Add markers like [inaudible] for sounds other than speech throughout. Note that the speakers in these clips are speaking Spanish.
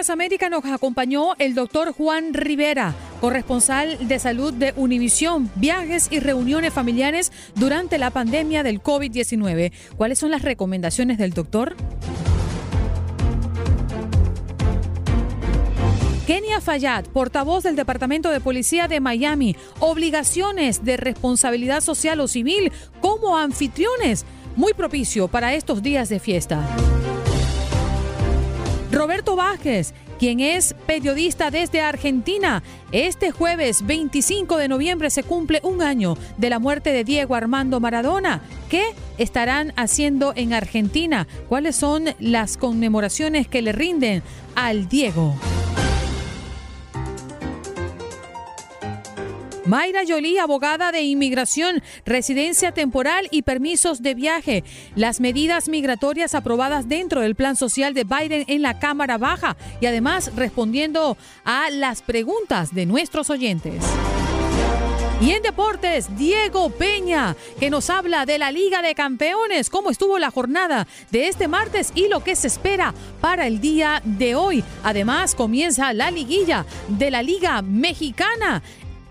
Hoy en Buenos Días América nos acompañó el doctor Juan Rivera, corresponsal de salud de Univisión, viajes y reuniones familiares durante la pandemia del COVID-19. ¿Cuáles son las recomendaciones del doctor? Kenia Fayad, portavoz del Departamento de Policía de Miami, obligaciones de responsabilidad social o civil como anfitriones, muy propicio para estos días de fiesta. Roberto Vázquez, quien es periodista desde Argentina. Este jueves 25 de noviembre se cumple un año de la muerte de Diego Armando Maradona. ¿Qué estarán haciendo en Argentina? ¿Cuáles son las conmemoraciones que le rinden al Diego? Mayra Jolie, abogada de inmigración, residencia temporal y permisos de viaje. Las medidas migratorias aprobadas dentro del plan social de Biden en la Cámara Baja y además respondiendo a las preguntas de nuestros oyentes. Y en deportes, Diego Peña, que nos habla de la Liga de Campeones, cómo estuvo la jornada de este martes y lo que se espera para el día de hoy. Además, comienza la liguilla de la Liga Mexicana.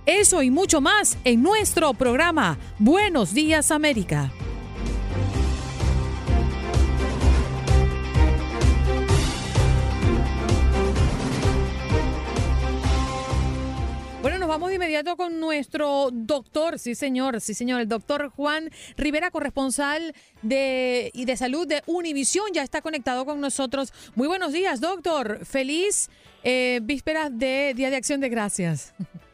Eso y mucho más en nuestro programa Buenos Días América. Bueno, nos vamos de inmediato con nuestro doctor, sí señor, sí señor, el doctor Juan Rivera, corresponsal de, y de salud de Univisión, ya está conectado con nosotros. Muy buenos días, doctor. Feliz eh, víspera de Día de Acción de Gracias. [laughs]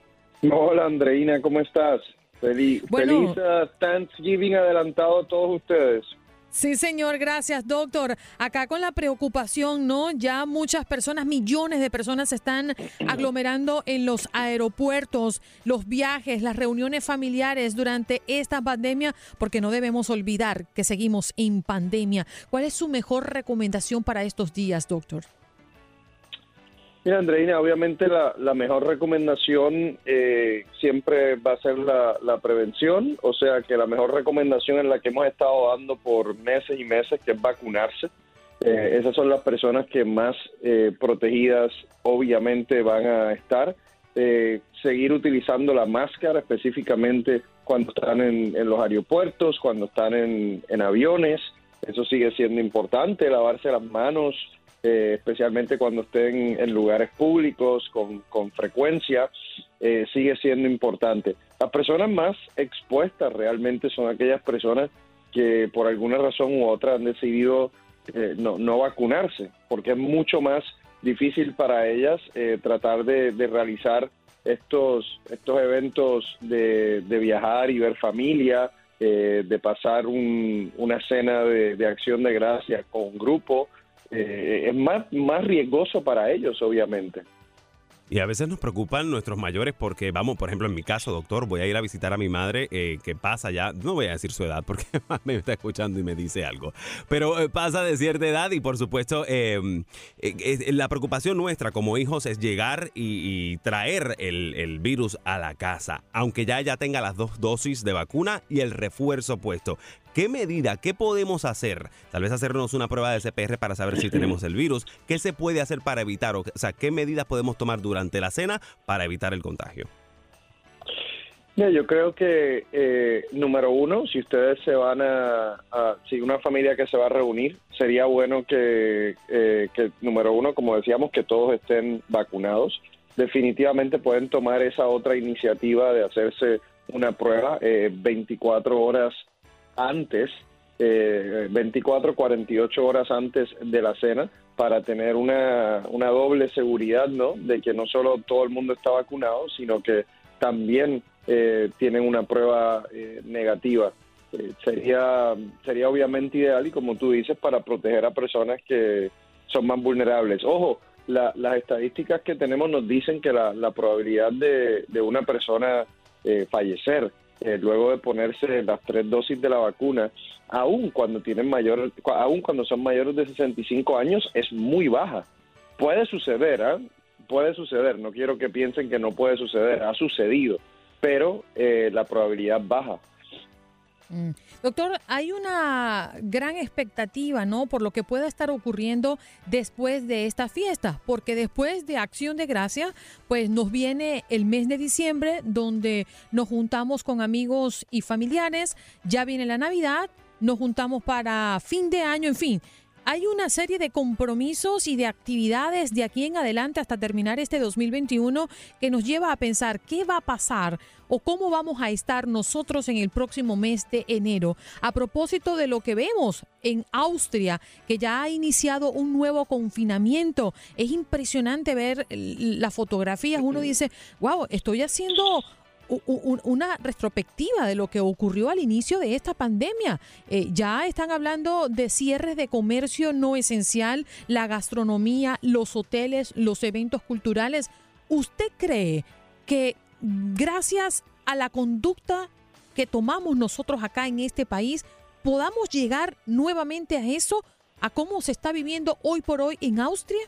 Hola Andreina, ¿cómo estás? Feliz, Bueno. feliz uh, Thanksgiving adelantado a todos ustedes. Sí, señor, gracias, doctor. Acá con la preocupación, ¿no? Ya muchas personas, millones de personas se están [clears throat] aglomerando en los aeropuertos, los viajes, las reuniones familiares durante esta pandemia, porque no debemos olvidar que seguimos en pandemia. ¿Cuál es su mejor recomendación para estos días, doctor? Mira, Andreina, obviamente la, mejor recomendación eh, siempre va a ser la, prevención, o sea que la mejor recomendación es la que hemos estado dando por meses y meses, que es vacunarse. Eh, esas son las personas que más eh, protegidas obviamente van a estar. Seguir utilizando la máscara específicamente cuando están en, los aeropuertos, cuando están en aviones, eso sigue siendo importante, lavarse las manos, eh, especialmente cuando estén en lugares públicos con, con frecuencia, eh, sigue siendo importante. Las personas más expuestas realmente son aquellas personas que por alguna razón u otra han decidido eh, no, no vacunarse, porque es mucho más difícil para ellas tratar de, realizar estos, estos eventos de, de viajar y ver familia, de pasar un- una cena de, de acción de gracias con un grupo, eh, es más, más riesgoso para ellos, obviamente. Y a veces nos preocupan nuestros mayores porque, vamos, por ejemplo, en mi caso, doctor, voy a ir a visitar a mi madre eh, que pasa ya, no voy a decir su edad porque [laughs] me está escuchando y me dice algo, pero eh, pasa de cierta edad y por supuesto la preocupación nuestra como hijos es llegar y, traer el, el virus a la casa, aunque ya ya tenga las dos dosis de vacuna y el refuerzo puesto. ¿Qué medida, qué podemos hacer? Tal vez hacernos una prueba de CPR para saber si tenemos el virus. ¿Qué se puede hacer para evitar? O sea, ¿qué medidas podemos tomar durante la cena para evitar el contagio? Yo creo que, eh, número uno, si ustedes se van a, si una familia que se va a reunir, sería bueno que, eh, que, número uno, como decíamos, que todos estén vacunados. definitivamente pueden tomar esa otra iniciativa de hacerse una prueba 24 horas antes, 24, 48 horas antes de la cena para tener una, una doble seguridad, ¿no? De que no solo todo el mundo está vacunado, sino que también eh, tienen una prueba eh, negativa. Eh, sería, sería obviamente ideal y como tú dices, para proteger a personas que son más vulnerables. Ojo, las estadísticas que tenemos nos dicen que la, la probabilidad de, de, una persona fallecer luego de ponerse las tres dosis de la vacuna, aún cuando tienen mayor, aún cuando son mayores de 65 años, es muy baja. Puede suceder, ¿ah? puede suceder. No quiero que piensen que no puede suceder. Ha sucedido, pero eh, la probabilidad baja. Mm. Doctor, hay una gran expectativa, ¿no? Por lo que pueda estar ocurriendo después de esta fiesta, porque después de Acción de Gracia, pues nos viene el mes de diciembre, donde nos juntamos con amigos y familiares, ya viene la Navidad, nos juntamos para fin de año, en fin hay una serie de compromisos y de actividades de aquí en adelante hasta terminar este 2021 que nos lleva a pensar qué va a pasar o cómo vamos a estar nosotros en el próximo mes de enero. A propósito de lo que vemos en Austria, que ya ha iniciado un nuevo confinamiento, es impresionante ver las fotografías. Uno dice, wow, estoy haciendo una retrospectiva de lo que ocurrió al inicio de esta pandemia. Eh, ya están hablando de cierres de comercio no esencial, la gastronomía, los hoteles, los eventos culturales. ¿Usted cree que gracias a la conducta que tomamos nosotros acá en este país, podamos llegar nuevamente a eso, a cómo se está viviendo hoy por hoy en Austria?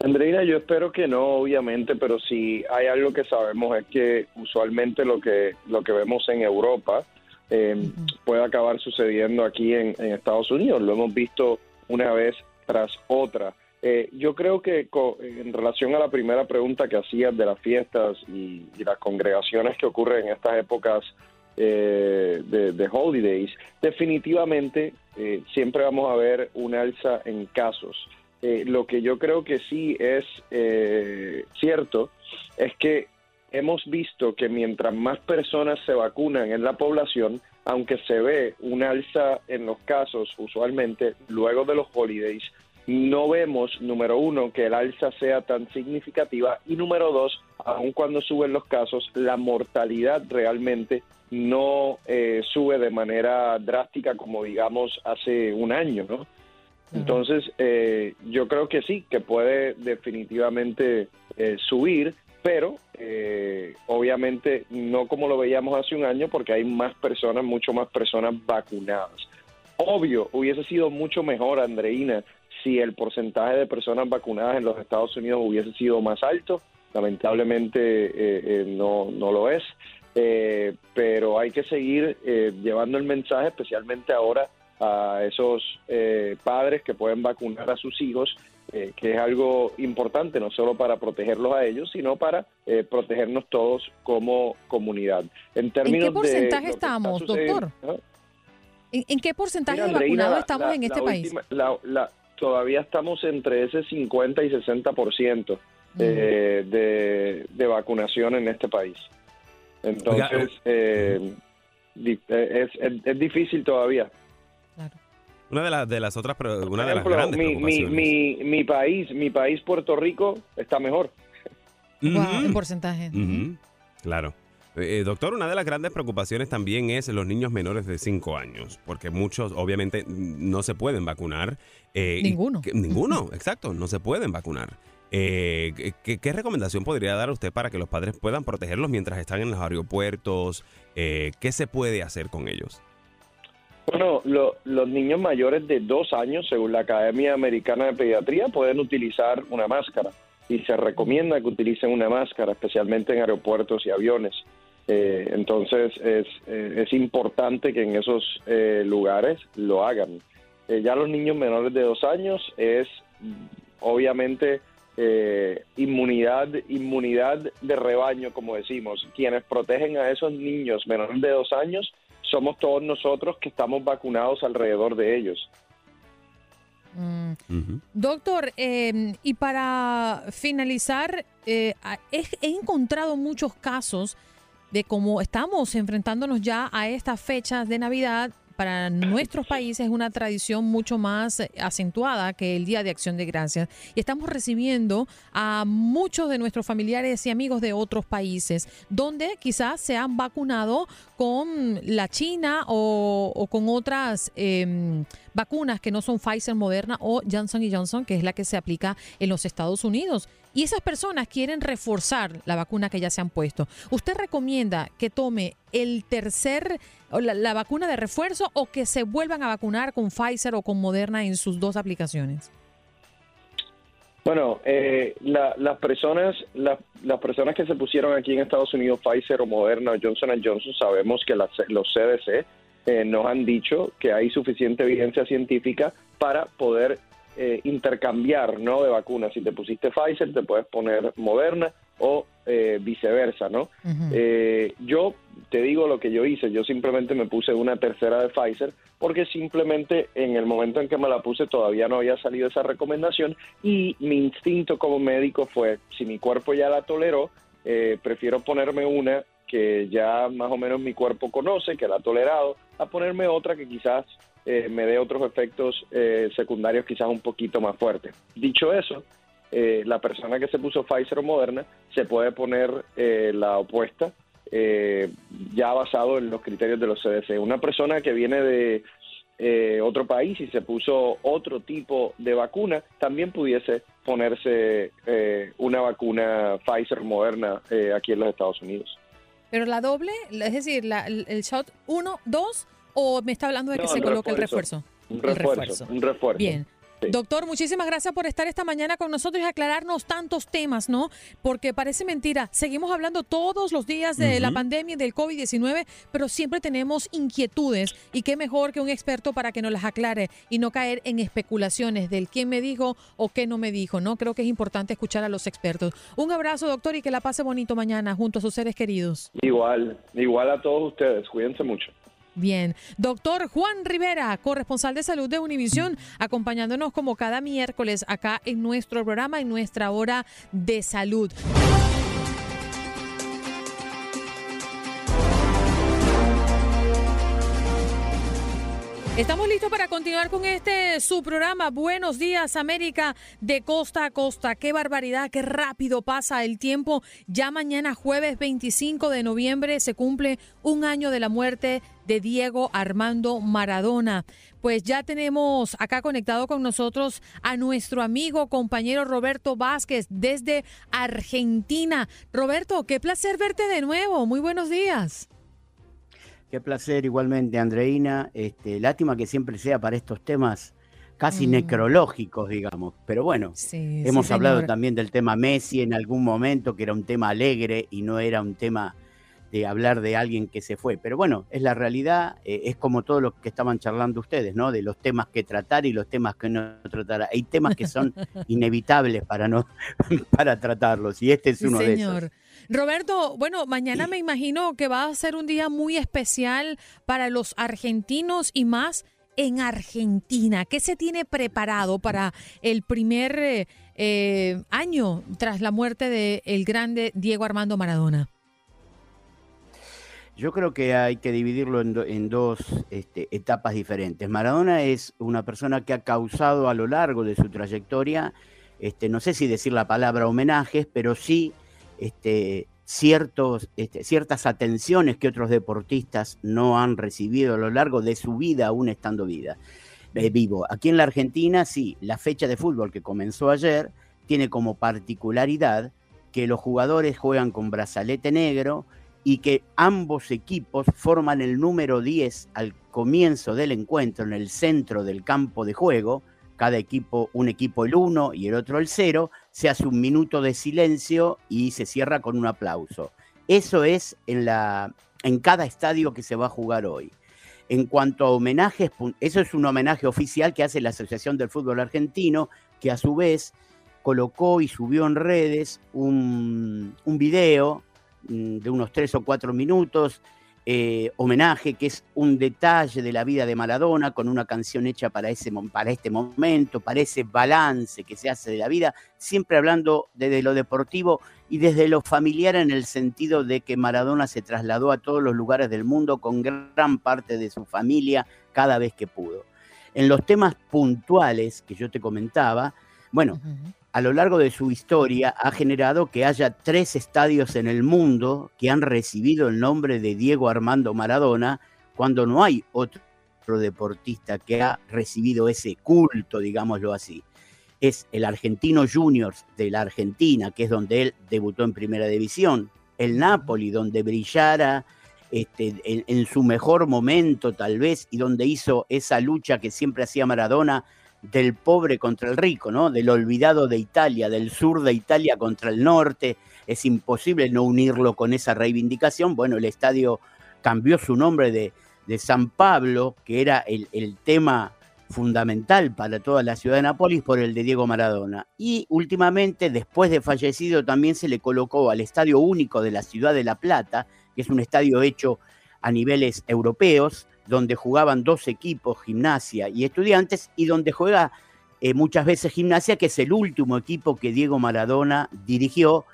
Andreina, yo espero que no, obviamente, pero si hay algo que sabemos es que usualmente lo que lo que vemos en Europa eh, puede acabar sucediendo aquí en, Estados Unidos. Lo hemos visto una vez tras otra. Eh, yo creo que en relación a la primera pregunta que hacías de las fiestas y, las congregaciones que ocurren en estas épocas eh, de, holidays, definitivamente siempre vamos a ver un alza en casos. Eh, lo que yo creo que sí es eh, cierto es que hemos visto que mientras más personas se vacunan en la población, aunque se ve un alza en los casos usualmente luego de los holidays, no vemos, número uno, que el alza sea tan significativa y número dos, aun cuando suben los casos, la mortalidad realmente no eh, sube de manera drástica como digamos hace un año, ¿no? Entonces, eh, yo creo que sí, que puede definitivamente eh, subir, pero eh, obviamente no como lo veíamos hace un año, porque hay más personas, mucho más personas vacunadas. Obvio, hubiese sido mucho mejor, Andreina, si el porcentaje de personas vacunadas en los Estados Unidos hubiese sido más alto. Lamentablemente no, no lo es, pero hay que seguir llevando el mensaje, especialmente ahora a esos eh, padres que pueden vacunar a sus hijos, eh, que es algo importante no solo para protegerlos a ellos, sino para eh, protegernos todos como comunidad. En, términos qué porcentaje estamos, doctor? ¿En, qué porcentaje de vacunados estamos en este país? Todavía estamos entre ese 50 y 60% de, de vacunación en este país. Entonces, es, es difícil todavía. Una de, las de las otras, una de las grandes mi, mi, mi, país, mi país Puerto Rico está mejor. en porcentaje. Claro. Eh, eh, doctor, una de las grandes preocupaciones también es los niños menores de 5 años, porque muchos obviamente no se pueden vacunar. Eh, ninguno. ninguno, [laughs] exacto, no se pueden vacunar. ¿qué, ¿qué, recomendación podría dar usted para que los padres puedan protegerlos mientras están en los aeropuertos? ¿Qué se puede hacer con ellos? Bueno, los niños mayores de dos años, según la Academia Americana de Pediatría, pueden utilizar una máscara y se recomienda que utilicen una máscara, especialmente en aeropuertos y aviones. Eh, entonces es, eh, es, importante que en esos eh, lugares lo hagan. ya los niños menores de dos años es obviamente inmunidad, inmunidad de rebaño, como decimos. Quienes protegen a esos niños menores de dos años somos todos nosotros que estamos vacunados alrededor de ellos. Mm. Doctor, em, y para finalizar, eh, he, he encontrado muchos casos de cómo estamos enfrentándonos ya a estas fechas de Navidad para nuestros países es una tradición mucho más eh, acentuada que el Día de Acción de Gracias. Y estamos recibiendo a muchos de nuestros familiares y amigos de otros países, donde quizás se han vacunado con la China o, con otras em, vacunas que no son Pfizer, Moderna o Johnson Johnson, que es la que se aplica en los Estados Unidos. Y esas personas quieren reforzar la vacuna que ya se han puesto. ¿Usted recomienda que tome el tercer, la, la vacuna de refuerzo o que se vuelvan a vacunar con Pfizer o con Moderna en sus dos aplicaciones? Bueno, eh, las personas las personas que se pusieron aquí en Estados Unidos, Pfizer o Moderna o Johnson Johnson, sabemos que los CDC eh, nos han dicho que hay suficiente evidencia científica para poder eh, intercambiar ¿no? de vacunas. Si te pusiste Pfizer, te puedes poner Moderna o eh, viceversa, ¿no? Eh, yo te digo lo que yo hice, yo simplemente me puse una tercera de Pfizer porque simplemente en el momento en que me la puse todavía no había salido esa recomendación y mi instinto como médico fue, si mi cuerpo ya la toleró, prefiero ponerme una que ya más o menos mi cuerpo conoce, que la ha tolerado, a ponerme otra que quizás eh, me dé otros efectos eh, secundarios quizás un poquito más fuertes. Dicho eso, eh, la persona que se puso Pfizer o Moderna se puede poner la opuesta ya basado en los criterios de los CDC. Una persona que viene de otro país y se puso otro tipo de vacuna, también pudiese ponerse una vacuna Pfizer Moderna aquí en los Estados Unidos. Pero la doble, es decir, el shot 1, 2 o me está hablando de que se coloque el refuerzo? Un refuerzo, un refuerzo. Bien. Doctor, muchísimas gracias por estar esta mañana con nosotros y aclararnos tantos temas, ¿no? Porque parece mentira. Seguimos hablando todos los días de la pandemia y del COVID-19, pero siempre tenemos inquietudes. Y qué mejor que un experto para que nos las aclare y no caer en especulaciones del quién me dijo o qué no me dijo, ¿no? Creo que es importante escuchar a los expertos. Un abrazo, doctor, y que la pase bonito mañana junto a sus seres queridos. Igual, igual a todos ustedes. Cuídense mucho. Bien. Doctor Juan Rivera, corresponsal de salud de Univisión, acompañándonos como cada miércoles acá en nuestro programa, en nuestra hora de salud. Estamos listos para continuar con este su programa. Buenos días, América, de costa a costa. Qué barbaridad, qué rápido pasa el tiempo. Ya mañana, jueves 25 de noviembre, se cumple un año de la muerte de Diego Armando Maradona. Pues ya tenemos acá conectado con nosotros a nuestro amigo, compañero Roberto Vázquez desde Argentina. Roberto, qué placer verte de nuevo. Muy buenos días. Qué placer igualmente, Andreina. Este, lástima que siempre sea para estos temas casi mm. necrológicos, digamos. Pero bueno, hemos hablado también del tema Messi en algún momento, que era un tema alegre y no era un tema de hablar de alguien que se fue. Pero bueno, es la realidad, eh, es como todo lo que estaban charlando ustedes, ¿no? De los temas que tratar y los temas que no tratar. Hay temas que son [laughs] inevitables para no [laughs] para tratarlos y este es uno de esos. Roberto, bueno, mañana me imagino que va a ser un día muy especial para los argentinos y más en Argentina. ¿Qué se tiene preparado para el primer eh, eh, año tras la muerte del el grande Diego Armando Maradona? Yo creo que hay que dividirlo en, dos este, etapas diferentes. Maradona es una persona que ha causado a lo largo de su trayectoria, este, no sé si decir la palabra homenajes, pero sí este, ciertos, este, ciertas atenciones que otros deportistas no han recibido a lo largo de su vida, aún estando vida, eh, vivo. Aquí en la Argentina, sí, la fecha de fútbol que comenzó ayer tiene como particularidad que los jugadores juegan con brazalete negro y que ambos equipos forman el número 10 al comienzo del encuentro en el centro del campo de juego, cada equipo, un equipo el 1 y el otro el 0, se hace un minuto de silencio y se cierra con un aplauso. Eso es en, la, en cada estadio que se va a jugar hoy. En cuanto a homenajes, eso es un homenaje oficial que hace la Asociación del Fútbol Argentino, que a su vez colocó y subió en redes un, un video mm, de unos tres o cuatro minutos eh, homenaje, que es un detalle de la vida de Maradona, con una canción hecha para, ese, para este momento, para ese balance que se hace de la vida, siempre hablando desde lo deportivo y desde lo familiar en el sentido de que Maradona se trasladó a todos los lugares del mundo con gran parte de su familia cada vez que pudo. En los temas puntuales que yo te comentaba, bueno, a lo largo de su historia ha generado que haya tres estadios en el mundo que han recibido el nombre de Diego Armando Maradona, cuando no hay otro deportista que ha recibido ese culto, digámoslo así. Es el Argentino Juniors de la Argentina, que es donde él debutó en Primera División, el Napoli, donde brillara este, en, en, su mejor momento tal vez, y donde hizo esa lucha que siempre hacía Maradona del pobre contra el rico, ¿no? Del olvidado de Italia, del sur de Italia contra el norte. Es imposible no unirlo con esa reivindicación. Bueno, el estadio cambió su nombre de, de San Pablo, que era el, el, tema fundamental para toda la ciudad de Nápoles, por el de Diego Maradona. Y últimamente, después de fallecido, también se le colocó al Estadio Único de la Ciudad de La Plata, que es un estadio hecho a niveles europeos, donde jugaban dos equipos, gimnasia y estudiantes, y donde juega eh, muchas veces gimnasia, que es el último equipo que Diego Maradona dirigió.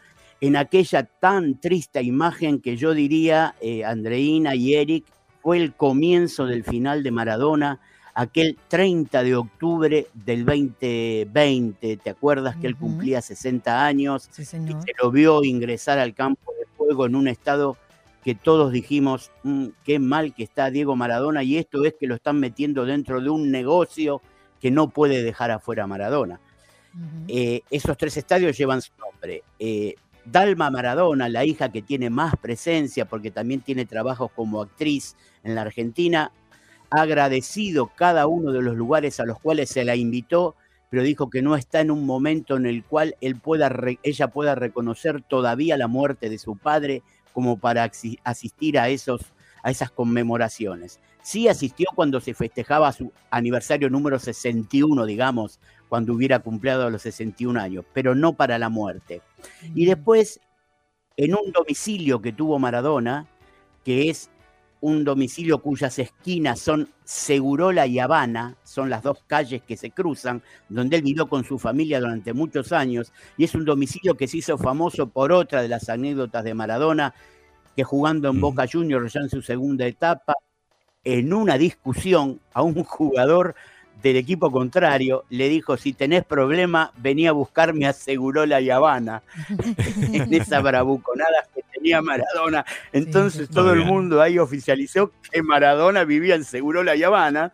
En aquella tan triste imagen que yo diría, eh, Andreina y Eric, fue el comienzo del final de Maradona, aquel 30 de octubre del 2020, ¿te acuerdas que él cumplía 60 años Sí, y se lo vio ingresar al campo de juego en un estado que todos dijimos, "Mm, qué mal que está Diego Maradona, y esto es que lo están metiendo dentro de un negocio que no puede dejar afuera a Maradona. Eh, esos tres estadios llevan su nombre. Eh, Dalma Maradona, la hija que tiene más presencia, porque también tiene trabajos como actriz en la Argentina, ha agradecido cada uno de los lugares a los cuales se la invitó, pero dijo que no está en un momento en el cual él pueda ella pueda reconocer todavía la muerte de su padre como para asistir a, esos, a esas conmemoraciones. Sí asistió cuando se festejaba su aniversario número 61, digamos, cuando hubiera cumplido los 61 años, pero no para la muerte. Y después, en un domicilio que tuvo Maradona, que es un domicilio cuyas esquinas son Segurola y Habana, son las dos calles que se cruzan, donde él vivió con su familia durante muchos años, y es un domicilio que se hizo famoso por otra de las anécdotas de Maradona, que jugando en. Boca Juniors ya en su segunda etapa, en una discusión a un jugador del equipo contrario, le dijo, si tenés problema, vení a buscarme a Segurola y Habana, [laughs] en esa bravuconada tenía Maradona. Entonces sí. todo el mundo ahí oficializó que Maradona vivía en Segurola y Habana,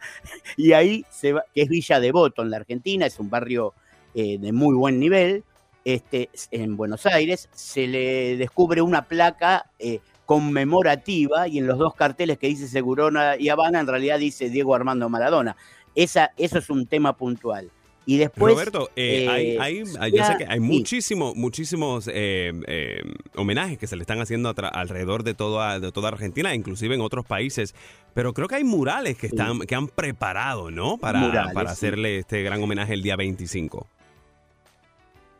y ahí, se va, que es Villa Devoto en la Argentina, es un barrio eh, de muy buen nivel, este, en Buenos Aires, se le descubre una placa eh, conmemorativa y en los dos carteles que dice Segurona y Habana en realidad dice Diego Armando Maradona. Esa, eso es un tema puntual. Y después... Roberto, eh, hay, eh, hay- sí, yo sé que hay sí. muchísimo, muchísimos eh, homenajes que se le están haciendo alrededor de toda, de toda Argentina, inclusive en otros países. Pero creo que hay murales que Sí. están que han preparado, ¿no? Para, Murales, para sí. hacerle este gran homenaje el día 25.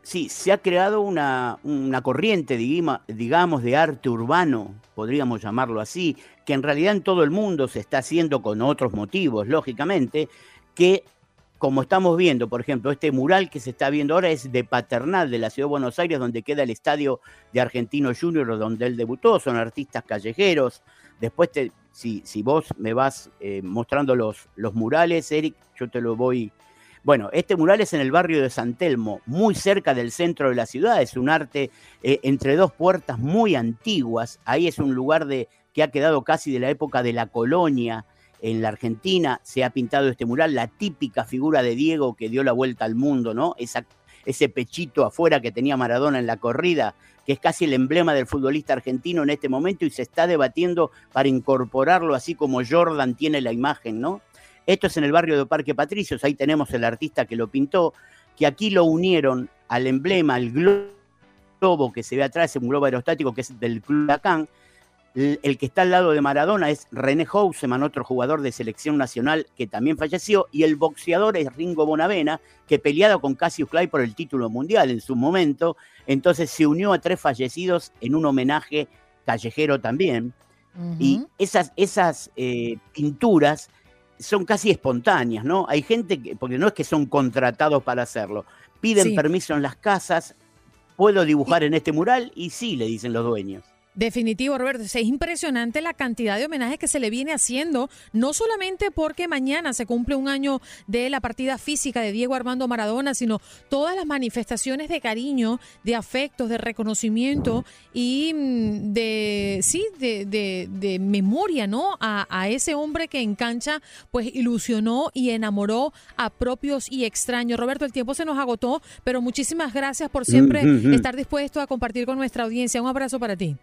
Sí, se ha creado una, una corriente, digamos, de arte urbano, podríamos llamarlo así, que en realidad en todo el mundo se está haciendo con otros motivos, lógicamente, que como estamos viendo, por ejemplo, este mural que se está viendo ahora es de Paternal, de la Ciudad de Buenos Aires, donde queda el estadio de Argentino Junior, donde él debutó, son artistas callejeros. Después, si vos me vas eh, mostrando los, los murales, Eric, yo te lo voy bueno, este mural es en el barrio de San Telmo, muy cerca del centro de la ciudad. Es un arte eh, entre dos puertas muy antiguas. Ahí es un lugar de, que ha quedado casi de la época de la colonia en la Argentina. Se ha pintado este mural, la típica figura de Diego que dio la vuelta al mundo, ¿no? Esa, ese pechito afuera que tenía Maradona en la corrida, que es casi el emblema del futbolista argentino en este momento y se está debatiendo para incorporarlo así como Jordan tiene la imagen, ¿no? Esto es en el barrio de Parque Patricios, ahí tenemos el artista que lo pintó, que aquí lo unieron al emblema, al globo que se ve atrás, un globo aerostático que es del Club Huracán. El, el que está al lado de Maradona es René Houseman, otro jugador de selección nacional que también falleció, y el boxeador es Ringo Bonavena, que peleado con Cassius Clay por el título mundial en su momento, entonces se unió a tres fallecidos en un homenaje callejero también. Y esas, esas eh, pinturas son casi espontáneas, ¿no? Hay gente que, porque no es que son contratados para hacerlo, piden permiso en las casas, puedo dibujar en este mural y sí, le dicen los dueños. Definitivo, Roberto. Es impresionante la cantidad de homenajes que se le viene haciendo, no solamente porque mañana se cumple un año de la partida física de Diego Armando Maradona, sino todas las manifestaciones de cariño, de afectos, de reconocimiento y mm, de, sí, de, de, memoria, ¿no? A, a, ese hombre que en cancha, pues ilusionó y enamoró a propios y extraños. Roberto, el tiempo se nos agotó, pero muchísimas gracias por siempre estar dispuesto a compartir con nuestra audiencia. Un abrazo para ti.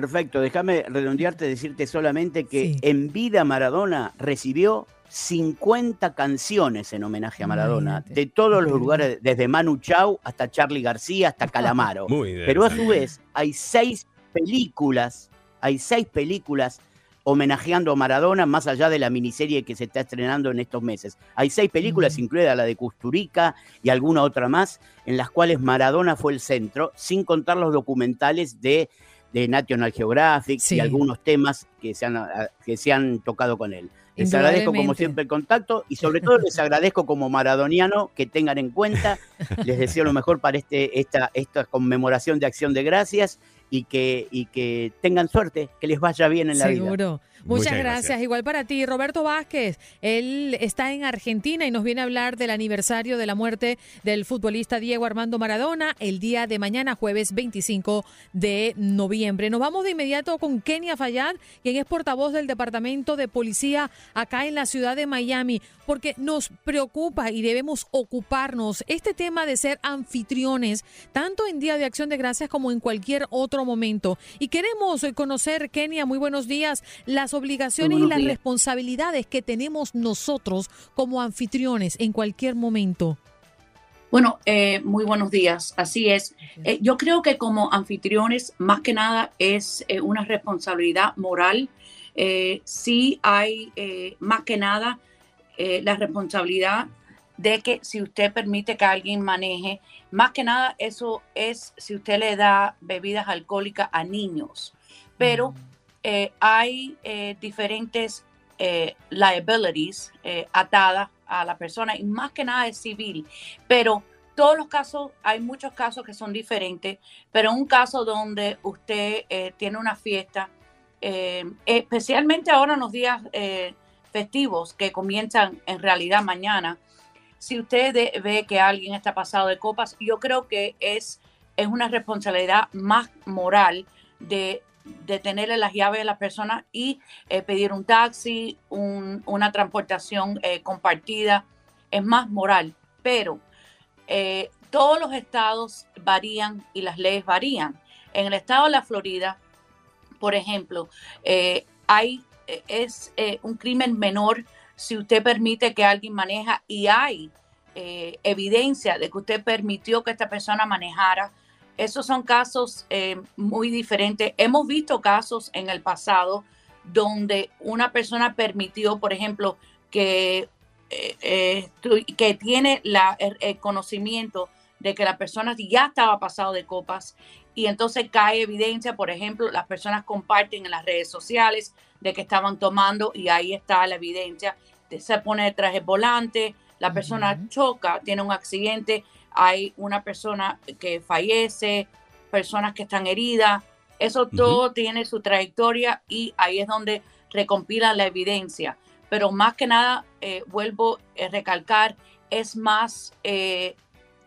Perfecto, déjame redondearte, decirte solamente que en vida Maradona recibió 50 canciones en homenaje a Maradona, de todos los lugares, desde Manu Chao hasta Charlie García, hasta [laughs] Calamaro. Pero a su vez hay seis películas, hay seis películas homenajeando a Maradona, más allá de la miniserie que se está estrenando en estos meses. Hay seis películas, incluida la de Custurica y alguna otra más, en las cuales Maradona fue el centro, sin contar los documentales de de National Geographic y algunos temas que se han, que se han tocado con él. Les agradezco como siempre el contacto y sobre todo les agradezco como maradoniano que tengan en cuenta. Les deseo lo mejor para este, esta, esta conmemoración de acción de gracias y que, y que tengan suerte, que les vaya bien en la vida. Seguro. Muchas, gracias. Igual para ti, Roberto Vázquez. Él está en Argentina y nos viene a hablar del aniversario de la muerte del futbolista Diego Armando Maradona el día de mañana, jueves 25 de noviembre. Nos vamos de inmediato con Kenia Fayad, quien es portavoz del Departamento de Policía acá en la ciudad de Miami, porque nos preocupa y debemos ocuparnos este tema de ser anfitriones, tanto en Día de Acción de Gracias como en cualquier otro momento. Y queremos conocer, Kenia, muy buenos días, las obligaciones y las responsabilidades que tenemos nosotros como anfitriones en cualquier momento. Bueno, eh, muy buenos días. Así es. Eh, yo creo que como anfitriones, más que nada, es eh, una responsabilidad moral. sí hay, más que nada, la responsabilidad de que si usted permite que alguien maneje, más que nada eso es si usted le da bebidas alcohólicas a niños. Pero eh, hay eh, diferentes eh, liabilities atadas a la persona y más que nada es civil, pero todos los casos, hay muchos casos que son diferentes, pero un caso donde usted tiene una fiesta, especialmente ahora en los días festivos que comienzan en realidad mañana, si usted ve que alguien está pasado de copas, yo creo que es, es una responsabilidad más moral de de tenerle las llaves a las personas y eh, pedir un taxi, una transportación eh, compartida, es más moral. Pero eh, todos los estados varían y las leyes varían. En el estado de la Florida, por ejemplo, hay, es un crimen menor si usted permite que alguien maneja y hay evidencia de que usted permitió que esta persona manejara esos son casos eh, muy diferentes. Hemos visto casos en el pasado donde una persona permitió, por ejemplo, que, eh, eh, que tiene la, el, conocimiento de que la persona ya estaba pasado de copas y entonces cae evidencia, por ejemplo, las personas comparten en las redes sociales de que estaban tomando y ahí está la evidencia, se pone detrás el volante, la persona choca, tiene un accidente, hay una persona que fallece, personas que están heridas, eso todo tiene su trayectoria y ahí es donde recompilan la evidencia. Pero más que nada, eh, vuelvo a recalcar, es más eh,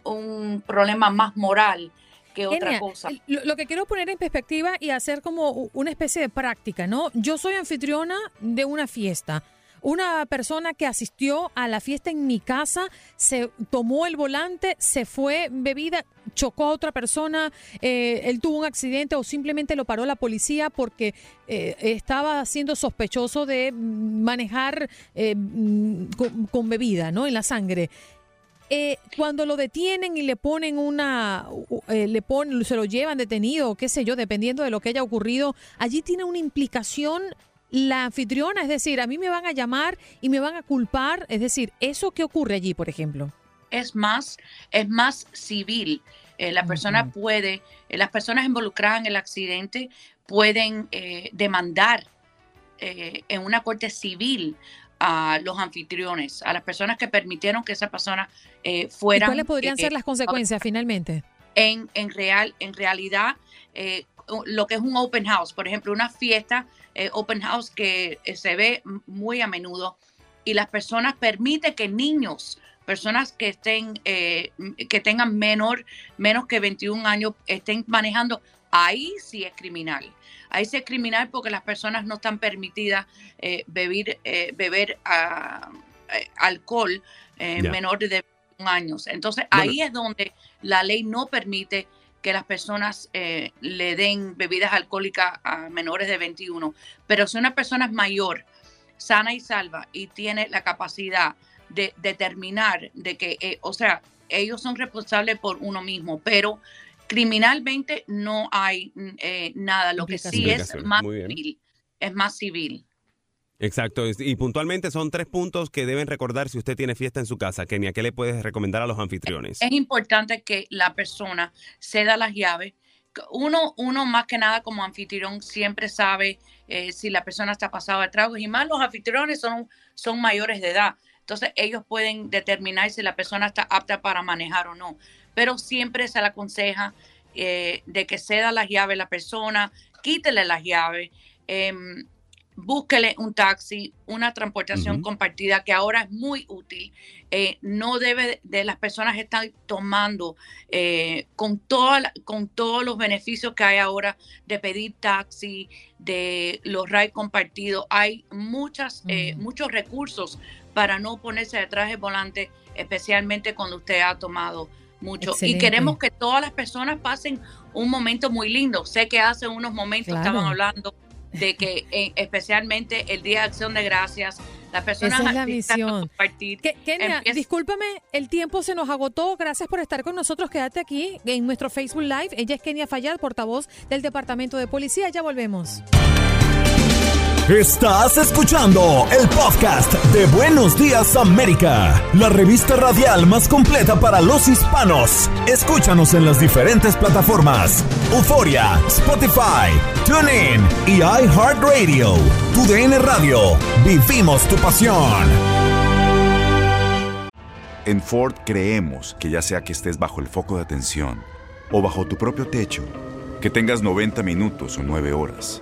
un problema más moral que otra cosa. Lo, que quiero poner en perspectiva y hacer como una especie de práctica, ¿no? Yo soy anfitriona de una fiesta una persona que asistió a la fiesta en mi casa se tomó el volante, se fue bebida, chocó a otra persona, eh, él tuvo un accidente o simplemente lo paró la policía porque eh, estaba siendo sospechoso de manejar eh, con, bebida, ¿no? En la sangre. cuando lo detienen y le ponen una, le ponen, se lo llevan detenido, qué sé yo, dependiendo de lo que haya ocurrido, allí tiene una implicación la anfitriona, es decir, a mí me van a llamar y me van a culpar, es decir, eso que ocurre allí, por ejemplo. Es más, es más civil. Eh, la persona puede, eh, las personas involucradas en el accidente pueden demandar en una corte civil a los anfitriones, a las personas que permitieron que esa persona fuera. ¿Cuáles podrían ser las consecuencias finalmente? En, en, real, en realidad, lo que es un open house, por ejemplo, una fiesta open house que se ve muy a menudo. Y las personas permiten que niños personas que estén eh, que tengan menor menos que 21 años estén manejando ahí sí es criminal. Ahí sí es criminal porque las personas no están permitidas eh, beber eh, beber ah, alcohol menor de 21 años. Entonces ahí es donde la ley no permite que las personas le den bebidas alcohólicas a menores de 21 pero si una persona es mayor sana y salva y tiene la capacidad de determinar de que, eh, o sea, ellos son responsables por uno mismo, pero criminalmente no hay eh, nada. Lo que sí es más civil, es más civil. Exacto, y puntualmente son tres puntos que deben recordar si usted tiene fiesta en su casa. Kenia, ¿qué le puedes recomendar a los anfitriones? Es importante que la persona ceda las llaves. Uno, uno más que nada como anfitrión siempre sabe eh, si la persona está pasada de tragos y más los anfitriones son, son mayores de edad. Entonces ellos pueden determinar si la persona está apta para manejar o no. Pero siempre se le aconseja eh, de que ceda las llaves la persona, quítele las llaves. Em, búsquele un taxi, una transportación compartida que ahora es muy útil. Eh, no debe de las personas estar tomando eh, con, toda con todos los beneficios que hay ahora de pedir taxi, de los rides compartidos. Hay muchas, eh, muchos recursos para no ponerse detrás del volante, especialmente cuando usted ha tomado mucho. Y queremos que todas las personas pasen un momento muy lindo. Sé que hace unos momentos estaban hablando de que eh, especialmente el Día de Acción de Gracias, las personas Esa es la misión. compartir. Kenia, discúlpame, el tiempo se nos agotó. Gracias por estar con nosotros. Quédate aquí en nuestro Facebook Live. Ella es Kenia Fayad, portavoz del Departamento de Policía. Ya volvemos. Estás escuchando el podcast de Buenos Días América, la revista radial más completa para los hispanos. Escúchanos en las diferentes plataformas: Euforia, Spotify, TuneIn y iHeartRadio. Tu DN Radio. Vivimos tu pasión. En Ford creemos que ya sea que estés bajo el foco de atención o bajo tu propio techo, que tengas 90 minutos o 9 horas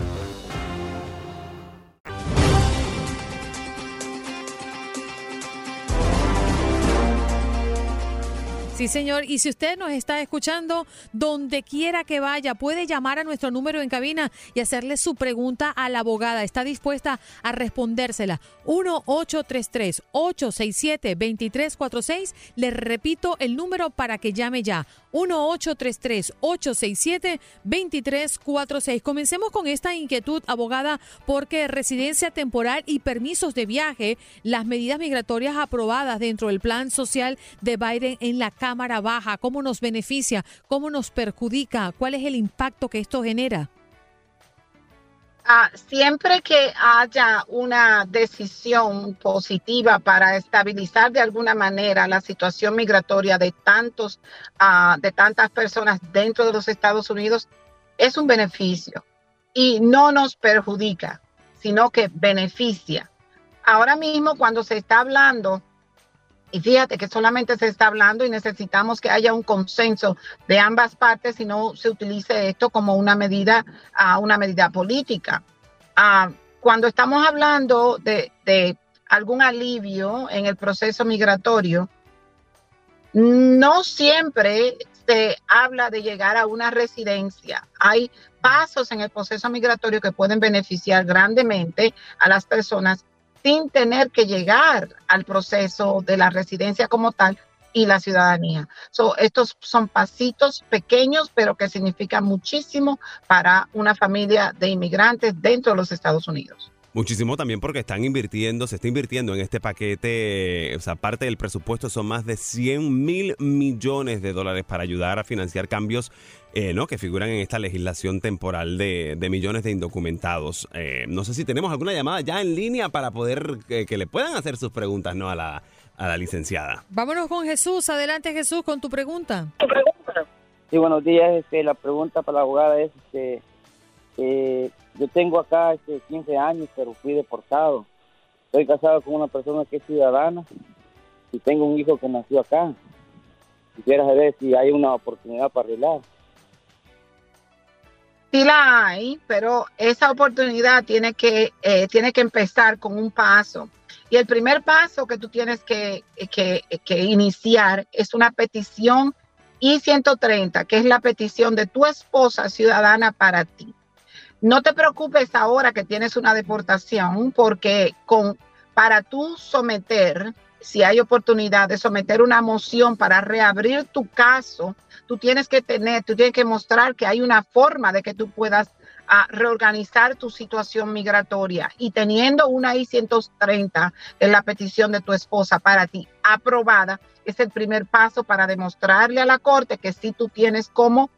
Sí, señor. Y si usted nos está escuchando, donde quiera que vaya, puede llamar a nuestro número en cabina y hacerle su pregunta a la abogada. Está dispuesta a respondérsela. 1-833-867-2346. Le repito el número para que llame ya. 1-833-867-2346. Comencemos con esta inquietud, abogada, porque residencia temporal y permisos de viaje, las medidas migratorias aprobadas dentro del plan social de Biden en la Cámara cámara baja? ¿Cómo nos beneficia? ¿Cómo nos perjudica? ¿Cuál es el impacto que esto genera? Ah, siempre que haya una decisión positiva para estabilizar de alguna manera la situación migratoria de tantos ah, de tantas personas dentro de los Estados Unidos es un beneficio y no nos perjudica, sino que beneficia. Ahora mismo cuando se está hablando y fíjate que solamente se está hablando y necesitamos que haya un consenso de ambas partes y no se utilice esto como una medida, a una medida política. Ah, cuando estamos hablando de, de algún alivio en el proceso migratorio, no siempre se habla de llegar a una residencia. Hay pasos en el proceso migratorio que pueden beneficiar grandemente a las personas sin tener que llegar al proceso de la residencia como tal y la ciudadanía. estos son pasitos pequeños, pero que significan muchísimo para una familia de inmigrantes dentro de los Estados Unidos. Muchísimo también porque están invirtiendo, se está invirtiendo en este paquete, o sea, parte del presupuesto son más de 100 mil millones de dólares para ayudar a financiar cambios eh, ¿no? que figuran en esta legislación temporal de, millones de indocumentados. Eh, no sé si tenemos alguna llamada ya en línea para poder eh, que le puedan hacer sus preguntas ¿no? a, la, a la licenciada. Vámonos con Jesús. Adelante Jesús con tu pregunta. Sí, buenos días. Este, la pregunta para la abogada es, este, yo tengo acá este, 15 años, pero fui deportado. Estoy casado con una persona que es ciudadana y tengo un hijo que nació acá. Quisiera saber si hay una oportunidad para arreglar. Sí la hay, pero esa oportunidad tiene que, eh, tiene que empezar con un paso. Y el primer paso que tú tienes que, que, que iniciar es una petición I-130, que es la petición de tu esposa ciudadana para ti. No te preocupes ahora que tienes una deportación, porque con, para tú someter, si hay oportunidad de someter una moción para reabrir tu caso, tú tienes que tener, tú tienes que mostrar que hay una forma de que tú puedas ah, reorganizar tu situación migratoria. Y teniendo una I-130 en la petición de tu esposa para ti aprobada, es el primer paso para demostrarle a la corte que sí tú tienes como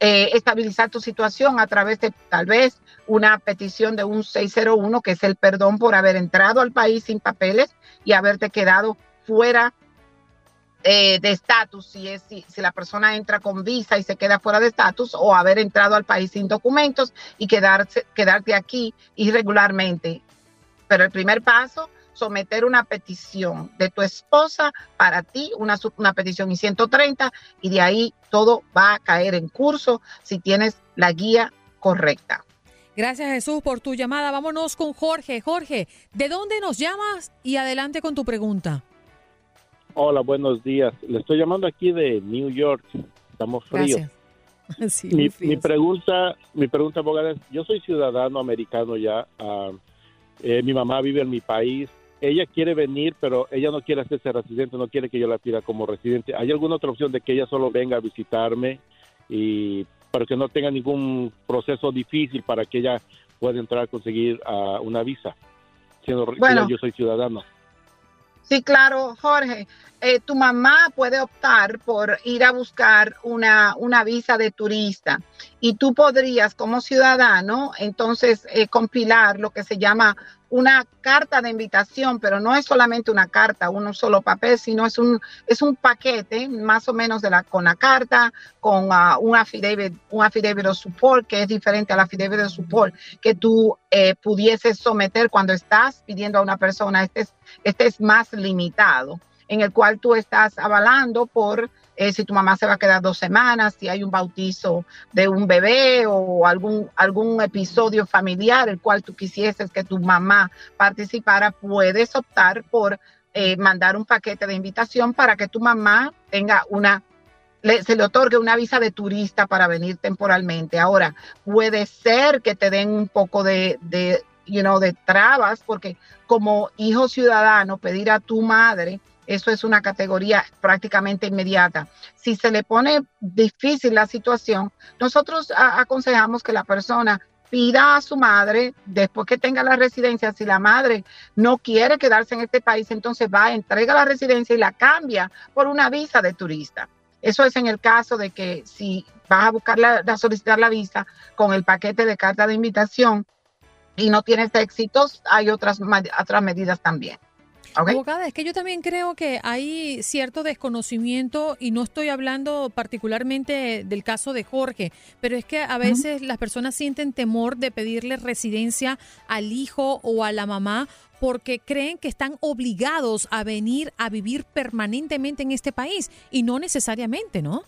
eh, estabilizar tu situación a través de tal vez una petición de un 601, que es el perdón por haber entrado al país sin papeles y haberte quedado fuera eh, de estatus, si, es, si, la persona entra con visa y se queda fuera de estatus, o haber entrado al país sin documentos y quedarse, quedarte aquí irregularmente. Pero el primer paso, someter una petición de tu esposa para ti, una, una petición y 130, y de ahí todo va a caer en curso si tienes la guía correcta. Gracias Jesús por tu llamada. Vámonos con Jorge. Jorge, ¿de dónde nos llamas? Y adelante con tu pregunta. Hola, buenos días. Le estoy llamando aquí de New York. Estamos fríos. [laughs] mi, pregunta, mi pregunta, abogada, es, yo soy ciudadano americano ya. Ah, eh, mi mamá vive en mi país. Ella quiere venir, pero ella no quiere hacerse residente, no quiere que yo la pida como residente. ¿Hay alguna otra opción de que ella solo venga a visitarme y para que no tenga ningún proceso difícil para que ella pueda entrar a conseguir ah, una visa, siendo bueno, yo soy ciudadano? Sí, claro, Jorge. Eh, tu mamá puede optar por ir a buscar una, una, visa de turista y tú podrías como ciudadano entonces eh, compilar lo que se llama una carta de invitación, pero no es solamente una carta, un solo papel, sino es un, es un paquete más o menos de la, con la carta, con uh, un affidavit, un affidavit of support, que es diferente al affidavit of support que tú eh, pudieses someter cuando estás pidiendo a una persona. Este es, este es más limitado, en el cual tú estás avalando por eh, si tu mamá se va a quedar dos semanas, si hay un bautizo de un bebé o algún, algún episodio familiar el cual tú quisieses que tu mamá participara, puedes optar por eh, mandar un paquete de invitación para que tu mamá tenga una se le otorgue una visa de turista para venir temporalmente. Ahora, puede ser que te den un poco de, de, you know, de trabas, porque como hijo ciudadano, pedir a tu madre eso es una categoría prácticamente inmediata. Si se le pone difícil la situación, nosotros aconsejamos que la persona pida a su madre, después que tenga la residencia, si la madre no quiere quedarse en este país, entonces va, entrega la residencia y la cambia por una visa de turista. Eso es en el caso de que si vas a buscar la, a solicitar la visa con el paquete de carta de invitación y no tienes éxitos, hay otras, otras medidas también. Abogada, es que yo también creo que hay cierto desconocimiento y no estoy hablando particularmente del caso de Jorge, pero es que a veces las personas sienten temor de pedirle residencia al hijo o a la mamá porque creen que están obligados a venir a vivir permanentemente en este país y no necesariamente, ¿no?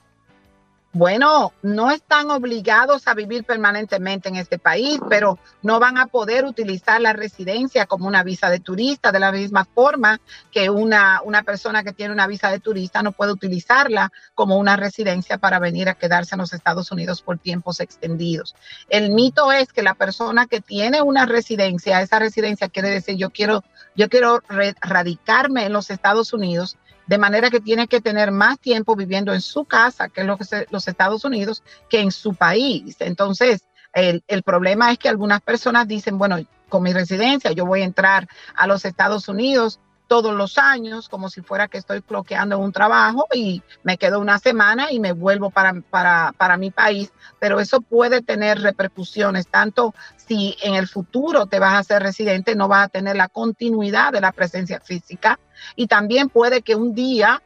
Bueno, no están obligados a vivir permanentemente en este país, pero no van a poder utilizar la residencia como una visa de turista de la misma forma que una, una persona que tiene una visa de turista no puede utilizarla como una residencia para venir a quedarse en los Estados Unidos por tiempos extendidos. El mito es que la persona que tiene una residencia, esa residencia quiere decir yo quiero, yo quiero radicarme en los Estados Unidos de manera que tiene que tener más tiempo viviendo en su casa, que es lo que los Estados Unidos, que en su país. Entonces, el, problema es que algunas personas dicen, bueno, con mi residencia. Yo voy a entrar a los Estados Unidos todos los años, como si fuera que estoy bloqueando un trabajo y me quedo una semana y me vuelvo para, para, para, mi país, pero eso puede tener repercusiones, tanto si en el futuro te vas a ser residente, no vas a tener la continuidad de la presencia física. Y también puede que un día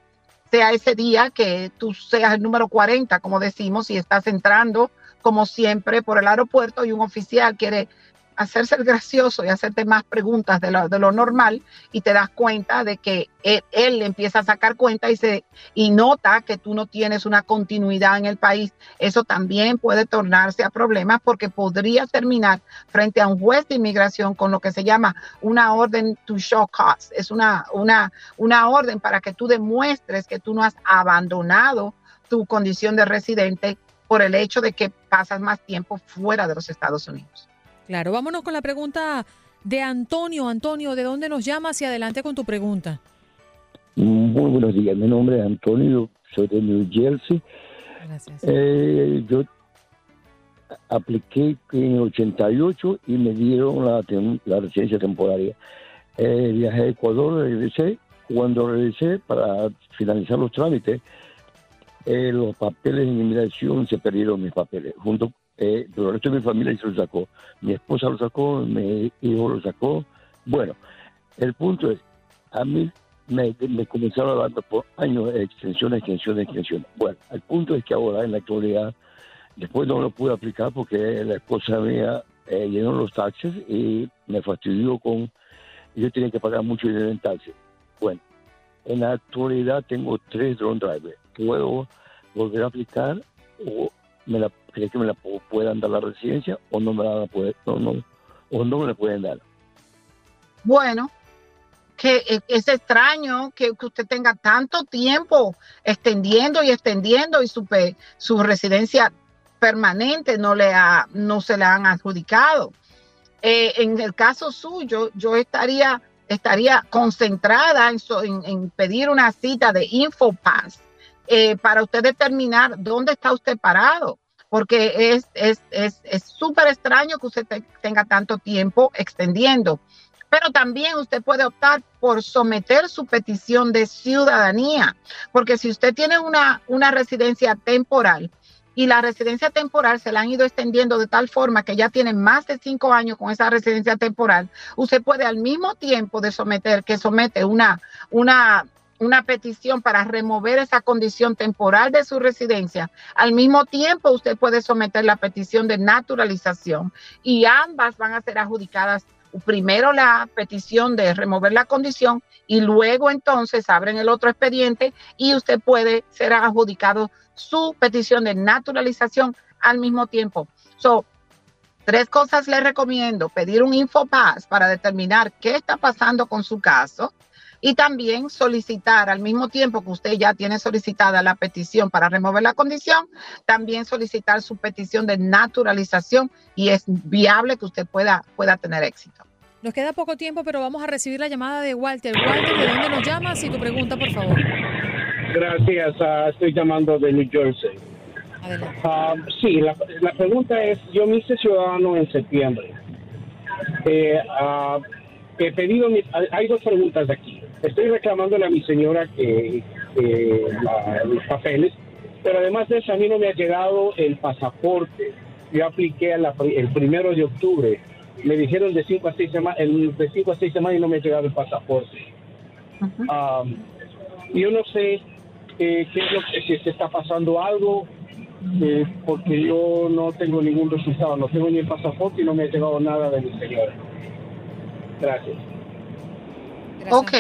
sea ese día que tú seas el número 40, como decimos, y estás entrando como siempre por el aeropuerto y un oficial quiere hacerse gracioso y hacerte más preguntas de lo, de lo normal y te das cuenta de que él, empieza a sacar cuenta y, se, y nota que tú no tienes una continuidad en el país. Eso también puede tornarse a problemas porque podría terminar frente a un juez de inmigración con lo que se llama una orden to show cause. Es una, una, una orden para que tú demuestres que tú no has abandonado tu condición de residente por el hecho de que pasas más tiempo fuera de los Estados Unidos. Claro, vámonos con la pregunta de Antonio. Antonio, ¿de dónde nos llamas y adelante con tu pregunta? Muy buenos días, mi nombre es Antonio, soy de New Jersey. Gracias. Eh, yo apliqué en el 88 y me dieron la, la residencia temporaria. Eh, viajé a Ecuador, regresé. Cuando regresé para finalizar los trámites, eh, los papeles en inmigración se perdieron mis papeles, junto eh, pero el resto de mi familia se lo sacó. Mi esposa lo sacó, mi hijo lo sacó. Bueno, el punto es, a mí me, me comenzaron dando por años extensiones, extensiones, extensiones. Bueno, el punto es que ahora, en la actualidad, después no lo pude aplicar porque la esposa mía eh, llenó los taxes y me fastidió con... Yo tenía que pagar mucho dinero en taxes. Bueno, en la actualidad tengo tres drone drivers. ¿Puedo volver a aplicar o me la ¿Cree que me la puedan dar la residencia o no me la pueden, la pueden dar? Bueno, que e, es extraño que, usted tenga tanto tiempo extendiendo y extendiendo y su, residencia permanente no, le no se le han adjudicado. Eh, en el caso suyo, yo estaría, estaría concentrada en, en, pedir una cita de InfoPass eh, para usted determinar dónde está usted parado porque es súper es, es, extraño que usted tenga tanto tiempo extendiendo. Pero también usted puede optar por someter su petición de ciudadanía, porque si usted tiene una, una residencia temporal, y la residencia temporal se la han ido extendiendo de tal forma que ya tiene más de cinco años con esa residencia temporal, usted puede al mismo tiempo de someter, que somete una, una una petición para remover esa condición temporal de su residencia, al mismo tiempo usted puede someter la petición de naturalización y ambas van a ser adjudicadas. Primero la petición de remover la condición y luego entonces abren el otro expediente y usted puede ser adjudicado su petición de naturalización al mismo tiempo. So, tres cosas le recomiendo. Pedir un infopass para determinar qué está pasando con su caso y también solicitar al mismo tiempo que usted ya tiene solicitada la petición para remover la condición, también solicitar su petición de naturalización y es viable que usted pueda, pueda tener éxito. Nos queda poco tiempo, pero vamos a recibir la llamada de Walter. Walter, ¿de dónde nos llamas? Y tu pregunta, por favor. Gracias, ah, estoy llamando de New Jersey. Adelante. Ah, sí, la, pregunta es, yo me hice ciudadano en septiembre. Eh, uh, he pedido, hay dos preguntas aquí estoy reclamándole a mi señora que, los papeles, pero además de eso a mí no me ha llegado el pasaporte. Yo apliqué el primero de octubre. Me dijeron de 5 a 6 semanas, de 5 a 6 semanas y no me ha llegado el pasaporte. yo no sé eh, qué es lo que, si se está pasando algo, eh, porque yo no tengo ningún resultado, no tengo ni el pasaporte y no me ha llegado nada de mi señora. Gracias. Ok,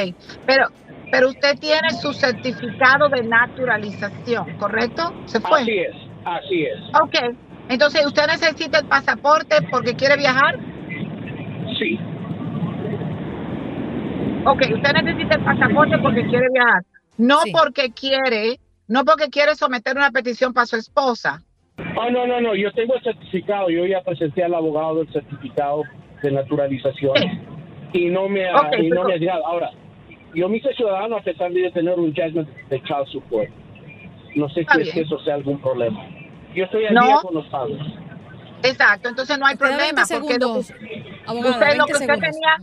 pero, pero usted tiene su certificado de naturalización, ¿correcto? ¿Se fue? Así es, así es. Ok, entonces usted necesita el pasaporte porque quiere viajar. Sí. Ok, usted necesita el pasaporte porque quiere viajar, no porque quiere, no porque quiere someter una petición para su esposa. Oh, no, no, no, yo tengo el certificado, yo ya presenté al abogado del certificado de naturalización y no me ha, y no me ha llegado. Ahora, yo me hice ciudadano a pesar de tener un judgment de child support. No sé si es que eso sea algún problema. Yo estoy al día con los padres. Exacto, entonces no hay problema. Porque usted, lo que usted tenía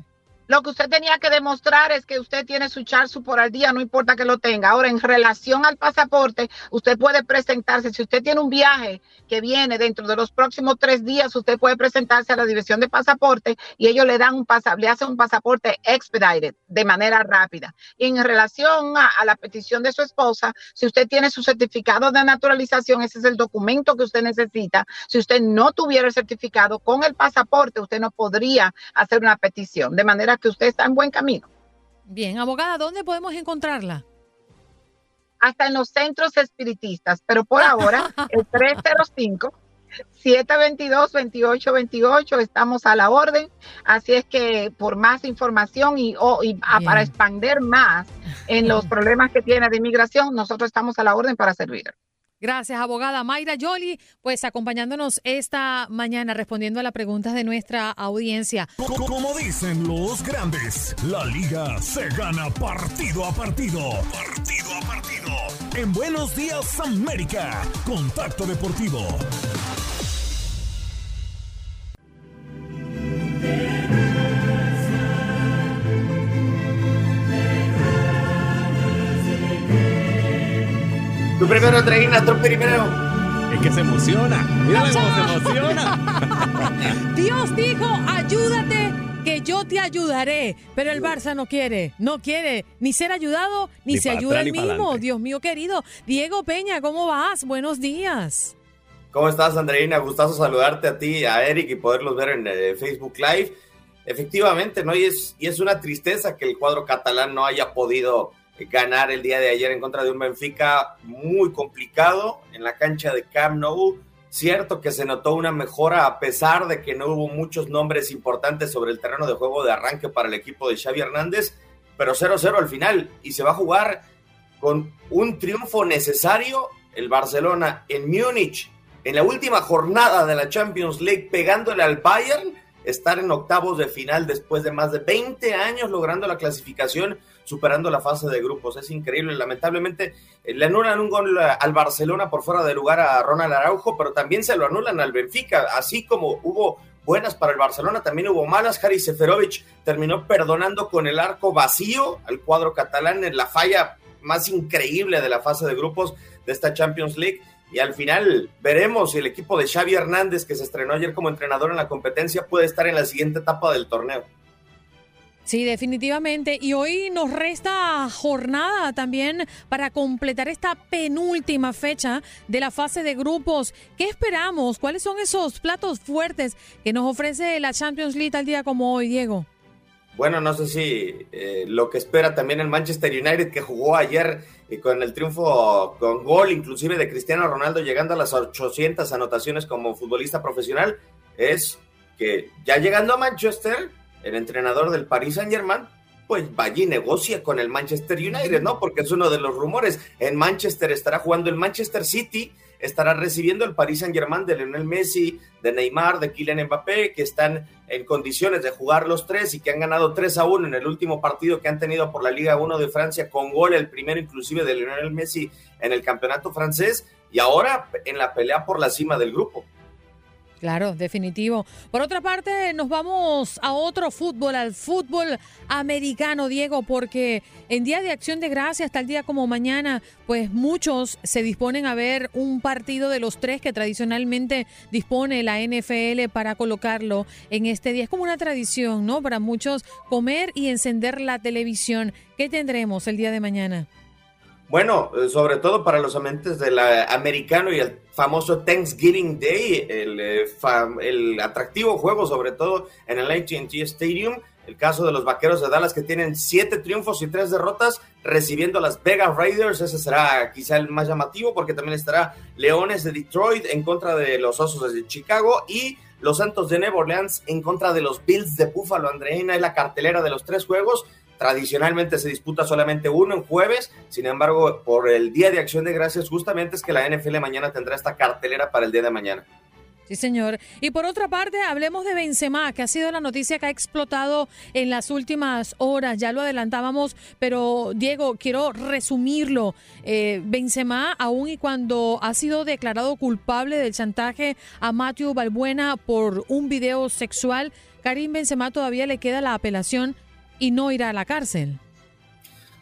lo que usted tenía que demostrar es que usted tiene su charsu por al día, no importa que lo tenga. Ahora, en relación al pasaporte, usted puede presentarse. Si usted tiene un viaje que viene dentro de los próximos tres días, usted puede presentarse a la división de pasaporte y ellos le dan un pasaporte, le hacen un pasaporte expedited de manera rápida. Y en relación a, a la petición de su esposa, si usted tiene su certificado de naturalización, ese es el documento que usted necesita. Si usted no tuviera el certificado con el pasaporte, usted no podría hacer una petición. De manera que usted está en buen camino. Bien, abogada, ¿dónde podemos encontrarla? Hasta en los centros espiritistas, pero por ahora [laughs] el 305 722-2828, estamos a la orden. Así es que por más información y, para expandir más en los problemas que tiene de inmigración, nosotros estamos a la orden para servir. Gracias, abogada Mayra Yoli, pues acompañándonos esta mañana respondiendo a las preguntas de nuestra audiencia. Como dicen los grandes, la liga se gana partido a partido. Partido a partido. En Buenos Días América, Contacto Deportivo. Tú primero, Andreina, tú primero. Es que se emociona. Mira cómo se emociona. [laughs] Dios dijo, ayúdate que yo te ayudaré. Pero el Barça no quiere, no quiere ni ser ayudado, ni, se ayuda él mismo. Dios mío querido. Diego Peña, ¿cómo vas? Buenos días. ¿Cómo estás, Andreina? Gustazo saludarte a ti, a Eric y poderlos ver en eh, Facebook Live. Efectivamente, ¿no? Y es, y es una tristeza que el cuadro catalán no haya podido ganar el día de ayer en contra de un Benfica muy complicado en la cancha de Camp Nou. Cierto que se notó una mejora a pesar de que no hubo muchos nombres importantes sobre el terreno de juego de arranque para el equipo de Xavi Hernández, pero 0-0 al final y se va a jugar con un triunfo necesario el Barcelona en Múnich en la última jornada de la Champions League pegándole al Bayern, estar en octavos de final después de más de 20 años logrando la clasificación superando la fase de grupos. Es increíble. Lamentablemente eh, le anulan un gol al Barcelona por fuera de lugar a Ronald Araujo, pero también se lo anulan al Benfica. Así como hubo buenas para el Barcelona, también hubo malas. Haris Seferovic terminó perdonando con el arco vacío al cuadro catalán en la falla más increíble de la fase de grupos de esta Champions League. Y al final veremos si el equipo de Xavi Hernández, que se estrenó ayer como entrenador en la competencia, puede estar en la siguiente etapa del torneo. Sí, definitivamente. Y hoy nos resta jornada también para completar esta penúltima fecha de la fase de grupos. ¿Qué esperamos? ¿Cuáles son esos platos fuertes que nos ofrece la Champions League al día como hoy, Diego? Bueno, no sé si eh, lo que espera también el Manchester United que jugó ayer y eh, con el triunfo con gol inclusive de Cristiano Ronaldo llegando a las 800 anotaciones como futbolista profesional es que ya llegando a Manchester el entrenador del Paris Saint Germain, pues vaya y negocia con el Manchester United, ¿no? Porque es uno de los rumores. En Manchester estará jugando el Manchester City, estará recibiendo el Paris Saint Germain de Lionel Messi, de Neymar, de Kylian Mbappé, que están en condiciones de jugar los tres y que han ganado 3 a 1 en el último partido que han tenido por la Liga 1 de Francia, con gol el primero inclusive de Lionel Messi en el campeonato francés, y ahora en la pelea por la cima del grupo. Claro, definitivo. Por otra parte, nos vamos a otro fútbol, al fútbol americano, Diego, porque en Día de Acción de Gracia, hasta el día como mañana, pues muchos se disponen a ver un partido de los tres que tradicionalmente dispone la NFL para colocarlo en este día. Es como una tradición, ¿no? Para muchos comer y encender la televisión. ¿Qué tendremos el día de mañana? Bueno, eh, sobre todo para los amantes del americano y el famoso Thanksgiving Day, el, eh, el atractivo juego, sobre todo en el ATT Stadium. El caso de los vaqueros de Dallas que tienen siete triunfos y tres derrotas, recibiendo a las Vegas Raiders. Ese será quizá el más llamativo, porque también estará Leones de Detroit en contra de los Osos de Chicago y los Santos de Nueva Orleans en contra de los Bills de Buffalo. Andreina es la cartelera de los tres juegos. Tradicionalmente se disputa solamente uno en jueves, sin embargo, por el Día de Acción de Gracias, justamente es que la NFL mañana tendrá esta cartelera para el día de mañana. Sí, señor. Y por otra parte, hablemos de Benzema, que ha sido la noticia que ha explotado en las últimas horas. Ya lo adelantábamos, pero Diego, quiero resumirlo. Eh, Benzema, aún y cuando ha sido declarado culpable del chantaje a Matthew Balbuena por un video sexual, Karim Benzema todavía le queda la apelación y no irá a la cárcel.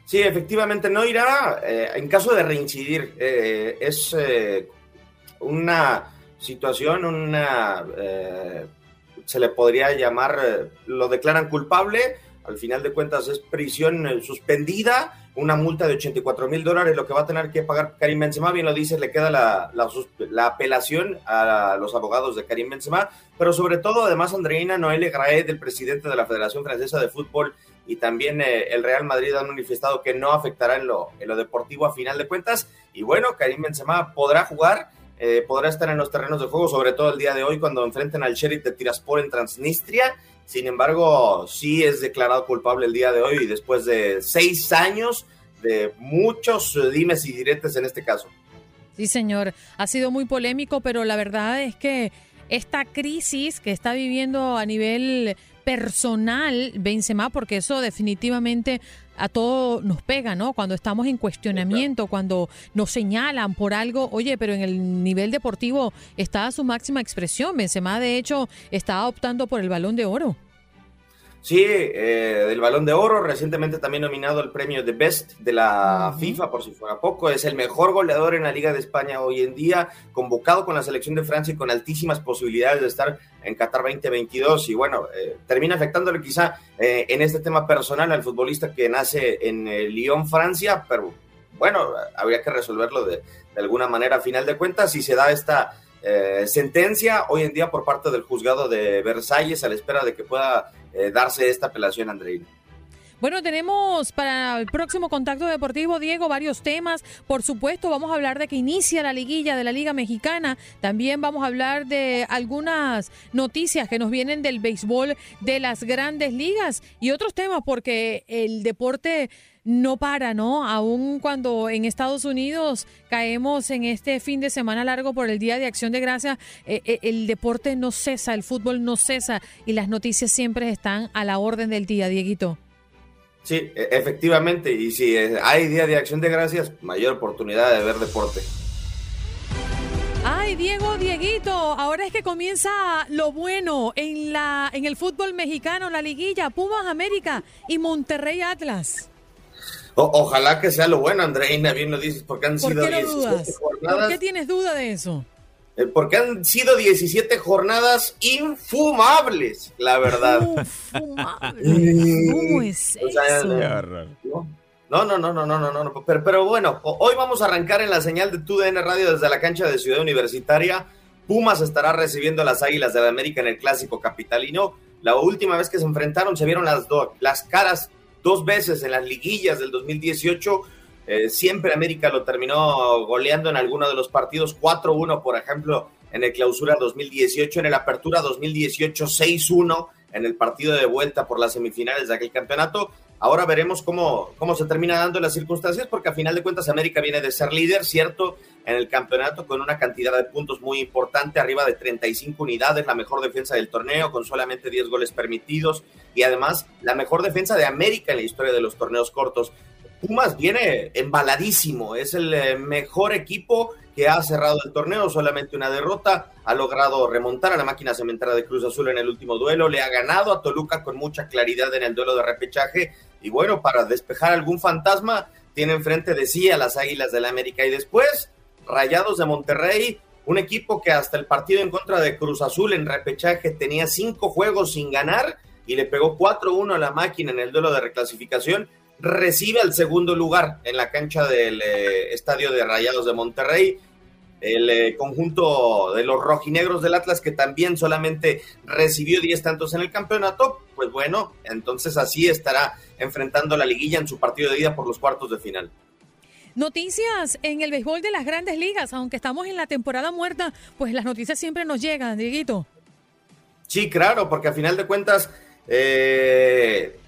Sí, efectivamente no irá eh, en caso de reincidir. Eh, es eh, una situación, una se le podría llamar, lo declaran culpable, al final de cuentas es prisión suspendida una multa de 84 mil dólares, lo que va a tener que pagar Karim Benzema, bien lo dice, le queda la, la, apelación a los abogados de Karim Benzema, pero sobre todo, además, Andreina Noel Graed, el presidente de la Federación Francesa de Fútbol, y también eh, el Real Madrid han manifestado que no afectará en lo, en lo deportivo a final de cuentas, y bueno, Karim Benzema podrá jugar, eh, podrá estar en los terrenos de juego, sobre todo el día de hoy cuando enfrenten al Sheriff de Tiraspol en Transnistria, sin embargo, sí es declarado culpable el día de hoy después de seis años de muchos dimes y diretes en este caso. Sí, señor. Ha sido muy polémico, pero la verdad es que esta crisis que está viviendo a nivel personal Benzema, porque eso definitivamente a todo nos pega, ¿no? Cuando estamos en cuestionamiento, cuando nos señalan por algo, oye, pero en el nivel deportivo está a su máxima expresión. Benzema, de hecho, está optando por el balón de oro. Sí, eh, del Balón de Oro, recientemente también nominado al premio de Best de la FIFA, por si fuera poco. Es el mejor goleador en la Liga de España hoy en día, convocado con la selección de Francia y con altísimas posibilidades de estar en Qatar 2022. Y bueno, eh, termina afectándole quizá eh, en este tema personal al futbolista que nace en Lyon, Francia, pero bueno, habría que resolverlo de, de alguna manera a final de cuentas si se da esta eh, sentencia hoy en día por parte del juzgado de Versalles a la espera de que pueda eh, darse esta apelación, Andreina. Bueno, tenemos para el próximo contacto deportivo, Diego, varios temas. Por supuesto, vamos a hablar de que inicia la liguilla de la Liga Mexicana. También vamos a hablar de algunas noticias que nos vienen del béisbol de las grandes ligas y otros temas, porque el deporte no para, ¿no? Aún cuando en Estados Unidos caemos en este fin de semana largo por el Día de Acción de Gracia, eh, eh, el deporte no cesa, el fútbol no cesa y las noticias siempre están a la orden del día, Dieguito. Sí, e, efectivamente, y si hay Día de Acción de Gracias, mayor oportunidad de ver deporte. Ay, Diego, Dieguito, ahora es que comienza lo bueno en la en el fútbol mexicano, la liguilla, Pumas América y Monterrey Atlas ojalá que sea lo bueno, Andreina, bien lo dices, porque han sido 17 jornadas. ¿Por qué tienes duda de eso? Eh, porque han sido 17 jornadas infumables, la verdad. Infumables. ¿Cómo es [laughs] eso? no, no, no, no, no, no, no, Pero, pero bueno, hoy vamos a arrancar en la señal de TUDN Radio desde la cancha de Ciudad Universitaria. Pumas estará recibiendo a las Águilas de la América en el Clásico Capitalino. La última vez que se enfrentaron se vieron las, dos las caras dos veces en las liguillas del 2018. Eh, siempre América lo terminó goleando en alguno de los partidos 4-1, por ejemplo, en el clausura 2018, en el apertura 2018 6-1 en el partido de vuelta por las semifinales de aquel campeonato. Ahora veremos cómo, cómo se termina dando las circunstancias, porque a final de cuentas América viene de ser líder, ¿cierto? En el campeonato con una cantidad de puntos muy importante, arriba de 35 unidades, la mejor defensa del torneo, con solamente 10 goles permitidos y además la mejor defensa de América en la historia de los torneos cortos. Pumas viene embaladísimo, es el eh, mejor equipo que ha cerrado el torneo, solamente una derrota, ha logrado remontar a la máquina cementera de Cruz Azul en el último duelo, le ha ganado a Toluca con mucha claridad en el duelo de repechaje y bueno, para despejar algún fantasma, tiene enfrente de sí a las Águilas del la América. Y después Rayados de Monterrey, un equipo que hasta el partido en contra de Cruz Azul en repechaje tenía cinco juegos sin ganar y le pegó 4-1 a la máquina en el duelo de reclasificación, recibe al segundo lugar en la cancha del eh, estadio de Rayados de Monterrey el eh, conjunto de los rojinegros del Atlas, que también solamente recibió 10 tantos en el campeonato, pues bueno, entonces así estará enfrentando la liguilla en su partido de ida por los cuartos de final. Noticias en el béisbol de las grandes ligas, aunque estamos en la temporada muerta, pues las noticias siempre nos llegan, Dieguito. Sí, claro, porque a final de cuentas, eh,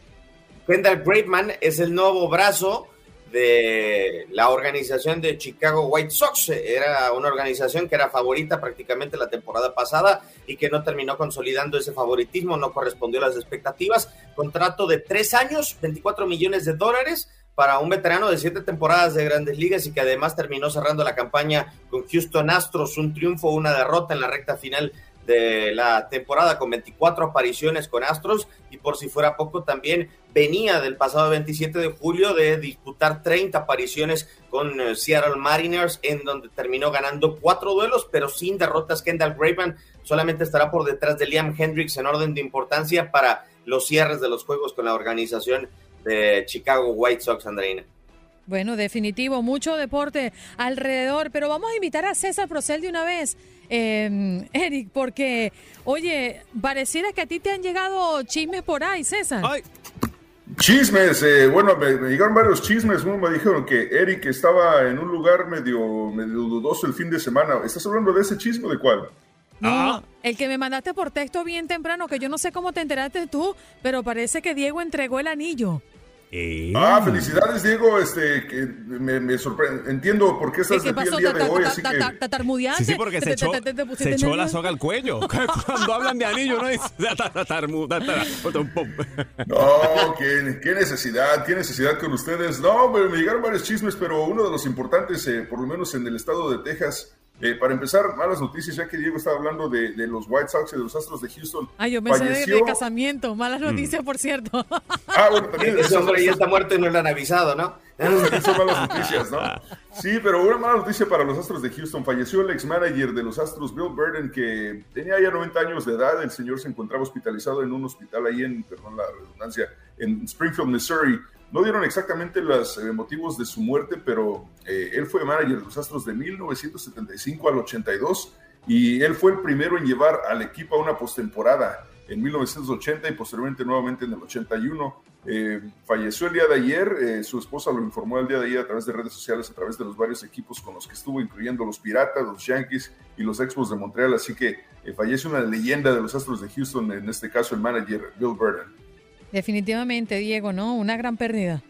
Kendall Braveman es el nuevo brazo de la organización de Chicago White Sox. Era una organización que era favorita prácticamente la temporada pasada y que no terminó consolidando ese favoritismo, no correspondió a las expectativas. Contrato de tres años, 24 millones de dólares para un veterano de siete temporadas de grandes ligas y que además terminó cerrando la campaña con Houston Astros, un triunfo, una derrota en la recta final de la temporada con 24 apariciones con Astros y por si fuera poco también venía del pasado 27 de julio de disputar 30 apariciones con eh, Seattle Mariners en donde terminó ganando cuatro duelos pero sin derrotas. Kendall Graveman solamente estará por detrás de Liam Hendricks en orden de importancia para los cierres de los juegos con la organización de Chicago White Sox, Andreina. Bueno, definitivo, mucho deporte alrededor, pero vamos a invitar a César Procel de una vez eh, [laughs] Eric, porque, oye, pareciera que a ti te han llegado chismes por ahí, César. Chismes, eh, bueno, me, llegaron varios chismes. Uno me dijeron que Eric estaba en un lugar medio, medio dudoso el fin de semana. ¿Estás hablando de ese chisme de cuál? No, ah. el que me mandaste por texto bien temprano, que yo no sé cómo te enteraste tú, pero parece que Diego entregó el anillo. Ah, felicidades, Diego. Este, que me, me sorprende. Entiendo por qué estás aquí el día de hoy. Así que... Sí, sí, porque se echó, se echó la soga al cuello. [laughs] [laughs] Cuando hablan de anillo, no dice. [laughs] No, ¿qué, qué necesidad, qué necesidad con ustedes. No, me, me llegaron varios chismes, pero uno de los importantes, eh, por lo menos en el estado de Texas, eh, para empezar, malas noticias, ya que Diego estaba hablando de, los White Sox y de los Astros de Houston. Ay, yo me Falleció... de, casamiento. Malas mm. noticias, por cierto. [laughs] Ah, bueno, también. Ese hombre ya está muerto y no le han avisado, ¿no? Son malas noticias, ¿no? Sí, pero una mala noticia para los Astros de Houston. Falleció el ex-manager de los Astros, Bill Burden, que tenía ya 90 años de edad. El señor se encontraba hospitalizado en un hospital ahí en, perdón la redundancia, en Springfield, Missouri. No dieron exactamente los eh, motivos de su muerte, pero eh, él fue manager de los Astros de 1975 al 82 y él fue el primero en llevar al equipo a una postemporada en 1980 y posteriormente nuevamente en el 81. Eh, falleció el día de ayer, su esposa lo informó el día de ayer a través de redes sociales, a través de los varios equipos con los que estuvo, incluyendo los Piratas, los Yankees y los Expos de Montreal, así que fallece una leyenda de los Astros de Houston, en este caso el manager Bill Burden. Definitivamente, Diego, ¿no? Una gran pérdida.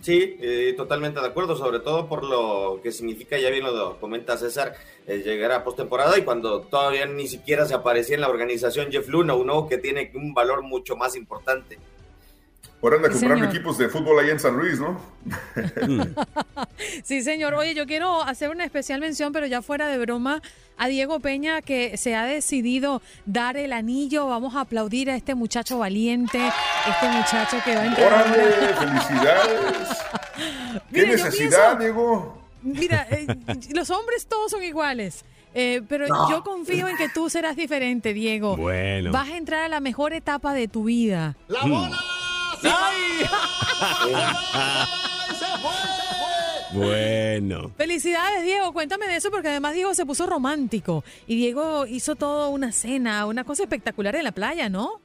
Sí, eh, totalmente de acuerdo, sobre todo por lo que significa, ya bien lo comenta César, llegar a postemporada y cuando todavía ni siquiera se aparecía en la organización Jeff Luna, uno que tiene un valor mucho más importante. Por anda comprando equipos de fútbol ahí en San Luis, ¿no? [laughs] sí, señor. Oye, yo quiero hacer una especial mención, pero ya fuera de broma, a Diego Peña que se ha decidido dar el anillo. Vamos a aplaudir a este muchacho valiente, este muchacho que va a entrar. ¡Órale! ¡Felicidades! [laughs] ¿Qué necesidad, Diego? Mira, [laughs] eh, los hombres todos son iguales. Eh, pero yo confío en que tú serás diferente, Diego. Bueno. Vas a entrar a la mejor etapa de tu vida. ¡La bola! [laughs] Bueno. Felicidades, Diego. Cuéntame de eso porque además Diego se puso romántico y Diego hizo todo una cena, una cosa espectacular en la playa, ¿no?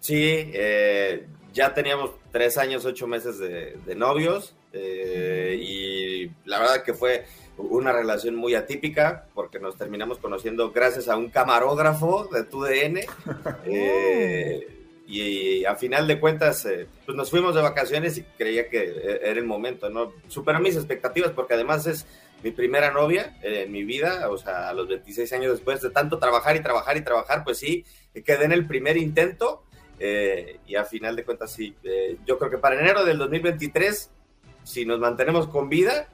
Sí, eh, ya teníamos tres años, ocho meses de, novios eh, y la verdad que fue una relación muy atípica porque nos terminamos conociendo gracias a un camarógrafo de TUDN. [laughs] Eh, y a final de cuentas eh, pues nos fuimos de vacaciones y creía que eh, era el momento, ¿no? Superó mis expectativas porque además es mi primera novia en mi vida, o sea, a los 26 años después de tanto trabajar y trabajar y trabajar, pues sí, quedé en el primer intento eh, y a final de cuentas sí, yo creo que para enero del 2023, si nos mantenemos con vida,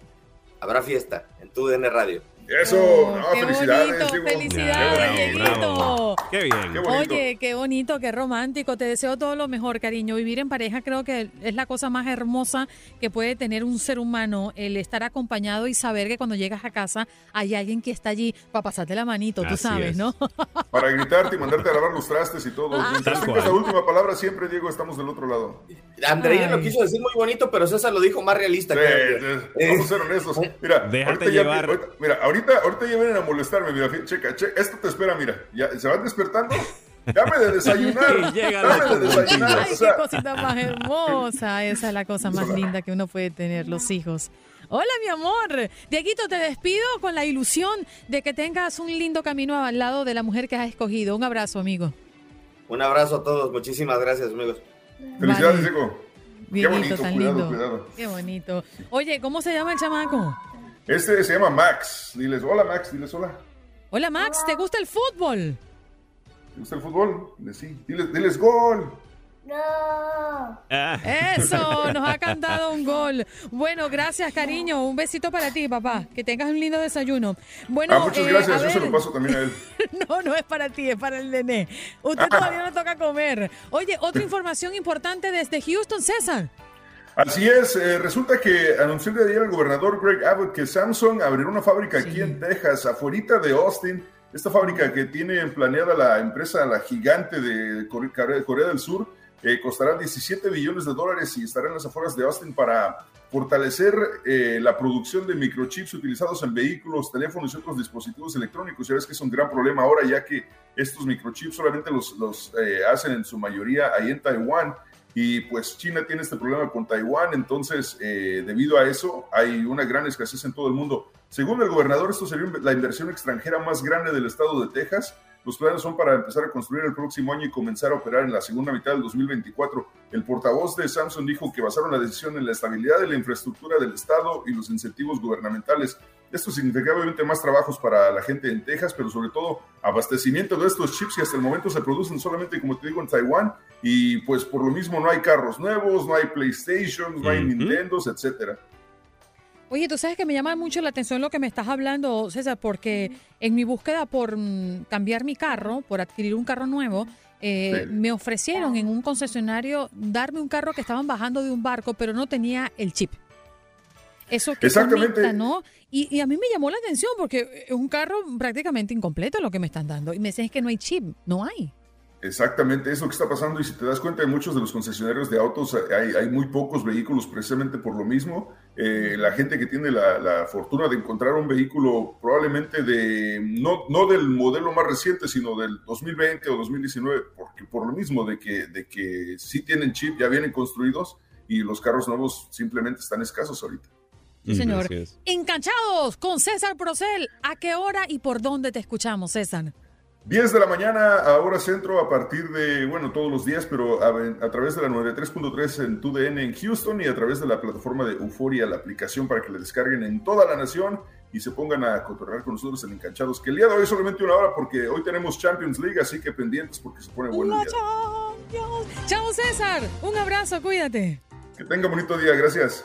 habrá fiesta en tu DN Radio. Eso, oh, no, qué felicidades. Bonito, felicidades, Dieguito. Qué bien. Oye, qué bonito, qué romántico. Te deseo todo lo mejor, cariño. Vivir en pareja creo que es la cosa más hermosa que puede tener un ser humano, el estar acompañado y saber que cuando llegas a casa hay alguien que está allí para pasarte la manito, tú sabes, ¿no? [laughs] Para gritarte y mandarte a lavar los trastes y todo. Ah. Mientras tengas la última palabra, siempre, Diego, estamos del otro lado. Andrea lo quiso decir muy bonito, pero César lo dijo más realista. Sí, vamos a ser honestos. Mira, Déjate llevar. mira, ahorita ahorita, ya vienen a molestarme, mira, checa, checa, esto te espera, mira, ya se van despertando. Dame de desayunar. [laughs] Dame de desayunar. Ay, qué cosita más hermosa. Esa es la cosa más linda que uno puede tener, los hijos. Hola, mi amor. Dieguito, te despido con la ilusión de que tengas un lindo camino al lado de la mujer que has escogido. Un abrazo, amigo. Un abrazo a todos. Muchísimas gracias, amigos. Felicidades, Diego. Qué bonito, tan lindo. Qué bonito. Oye, ¿cómo se llama el chamaco? Este se llama Max. Diles hola, Max. Diles hola. Hola, Max. ¿Te gusta el fútbol? ¿Te gusta el fútbol? Diles sí. Diles, diles gol. No. Eso, [laughs] nos ha cantado un gol. Bueno, gracias, cariño. Un besito para ti, papá. Que tengas un lindo desayuno. Bueno, ah, muchas gracias. Yo se lo paso también a él. [laughs] no, no es para ti, es para el nené. Usted todavía [laughs] no toca comer. Oye, otra información importante desde Houston, César. Así es, eh, resulta que anunció de ayer el gobernador Greg Abbott que Samsung abrirá una fábrica aquí en Texas, afuera de Austin. Esta fábrica que tiene planeada la empresa, la gigante de Corea del Sur, eh, costará 17 billones de dólares y estará en las afueras de Austin para fortalecer eh, la producción de microchips utilizados en vehículos, teléfonos y otros dispositivos electrónicos. Ya ves que es un gran problema ahora, ya que estos microchips solamente los, los hacen en su mayoría ahí en Taiwán y pues China tiene este problema con Taiwán, entonces eh, debido a eso hay una gran escasez en todo el mundo. Según el gobernador, esto sería la inversión extranjera más grande del estado de Texas. Los planes son para empezar a construir el próximo año y comenzar a operar en la segunda mitad del 2024. El portavoz de Samsung dijo que basaron la decisión en la estabilidad de la infraestructura del estado y los incentivos gubernamentales. Esto significa obviamente más trabajos para la gente en Texas, pero sobre todo abastecimiento de estos chips que hasta el momento se producen solamente, como te digo, en Taiwán. Y pues por lo mismo no hay carros nuevos, no hay PlayStation, no hay Nintendos, etcétera. Oye, tú sabes que me llama mucho la atención lo que me estás hablando, César, porque en mi búsqueda por mm, cambiar mi carro, por adquirir un carro nuevo, eh, me ofrecieron en un concesionario darme un carro que estaban bajando de un barco, pero no tenía el chip. Eso que Exactamente. ¿no? Y, a mí me llamó la atención porque es un carro prácticamente incompleto lo que me están dando. Y me dicen que no hay chip, no hay. Exactamente, eso que está pasando. Y si te das cuenta, en muchos de los concesionarios de autos hay, hay muy pocos vehículos precisamente por lo mismo. Eh, la gente que tiene la, fortuna de encontrar un vehículo probablemente de, no, no del modelo más reciente, sino del 2020 o 2019, porque por lo mismo de que, de que sí tienen chip, ya vienen construidos y los carros nuevos simplemente están escasos ahorita. Sí, señor. Enganchados con César Procel. ¿A qué hora y por dónde te escuchamos, César? 10 de la mañana a hora centro a partir de, bueno, todos los días, pero a, través de la 93.3 en TUDN en Houston y a través de la plataforma de Euforia, la aplicación para que la descarguen en toda la nación y se pongan a cotorrear con nosotros en Enganchados, que el día de hoy es solamente una hora porque hoy tenemos Champions League, así que pendientes porque se pone bueno. Chao César, un abrazo, cuídate. Que tenga bonito día, gracias.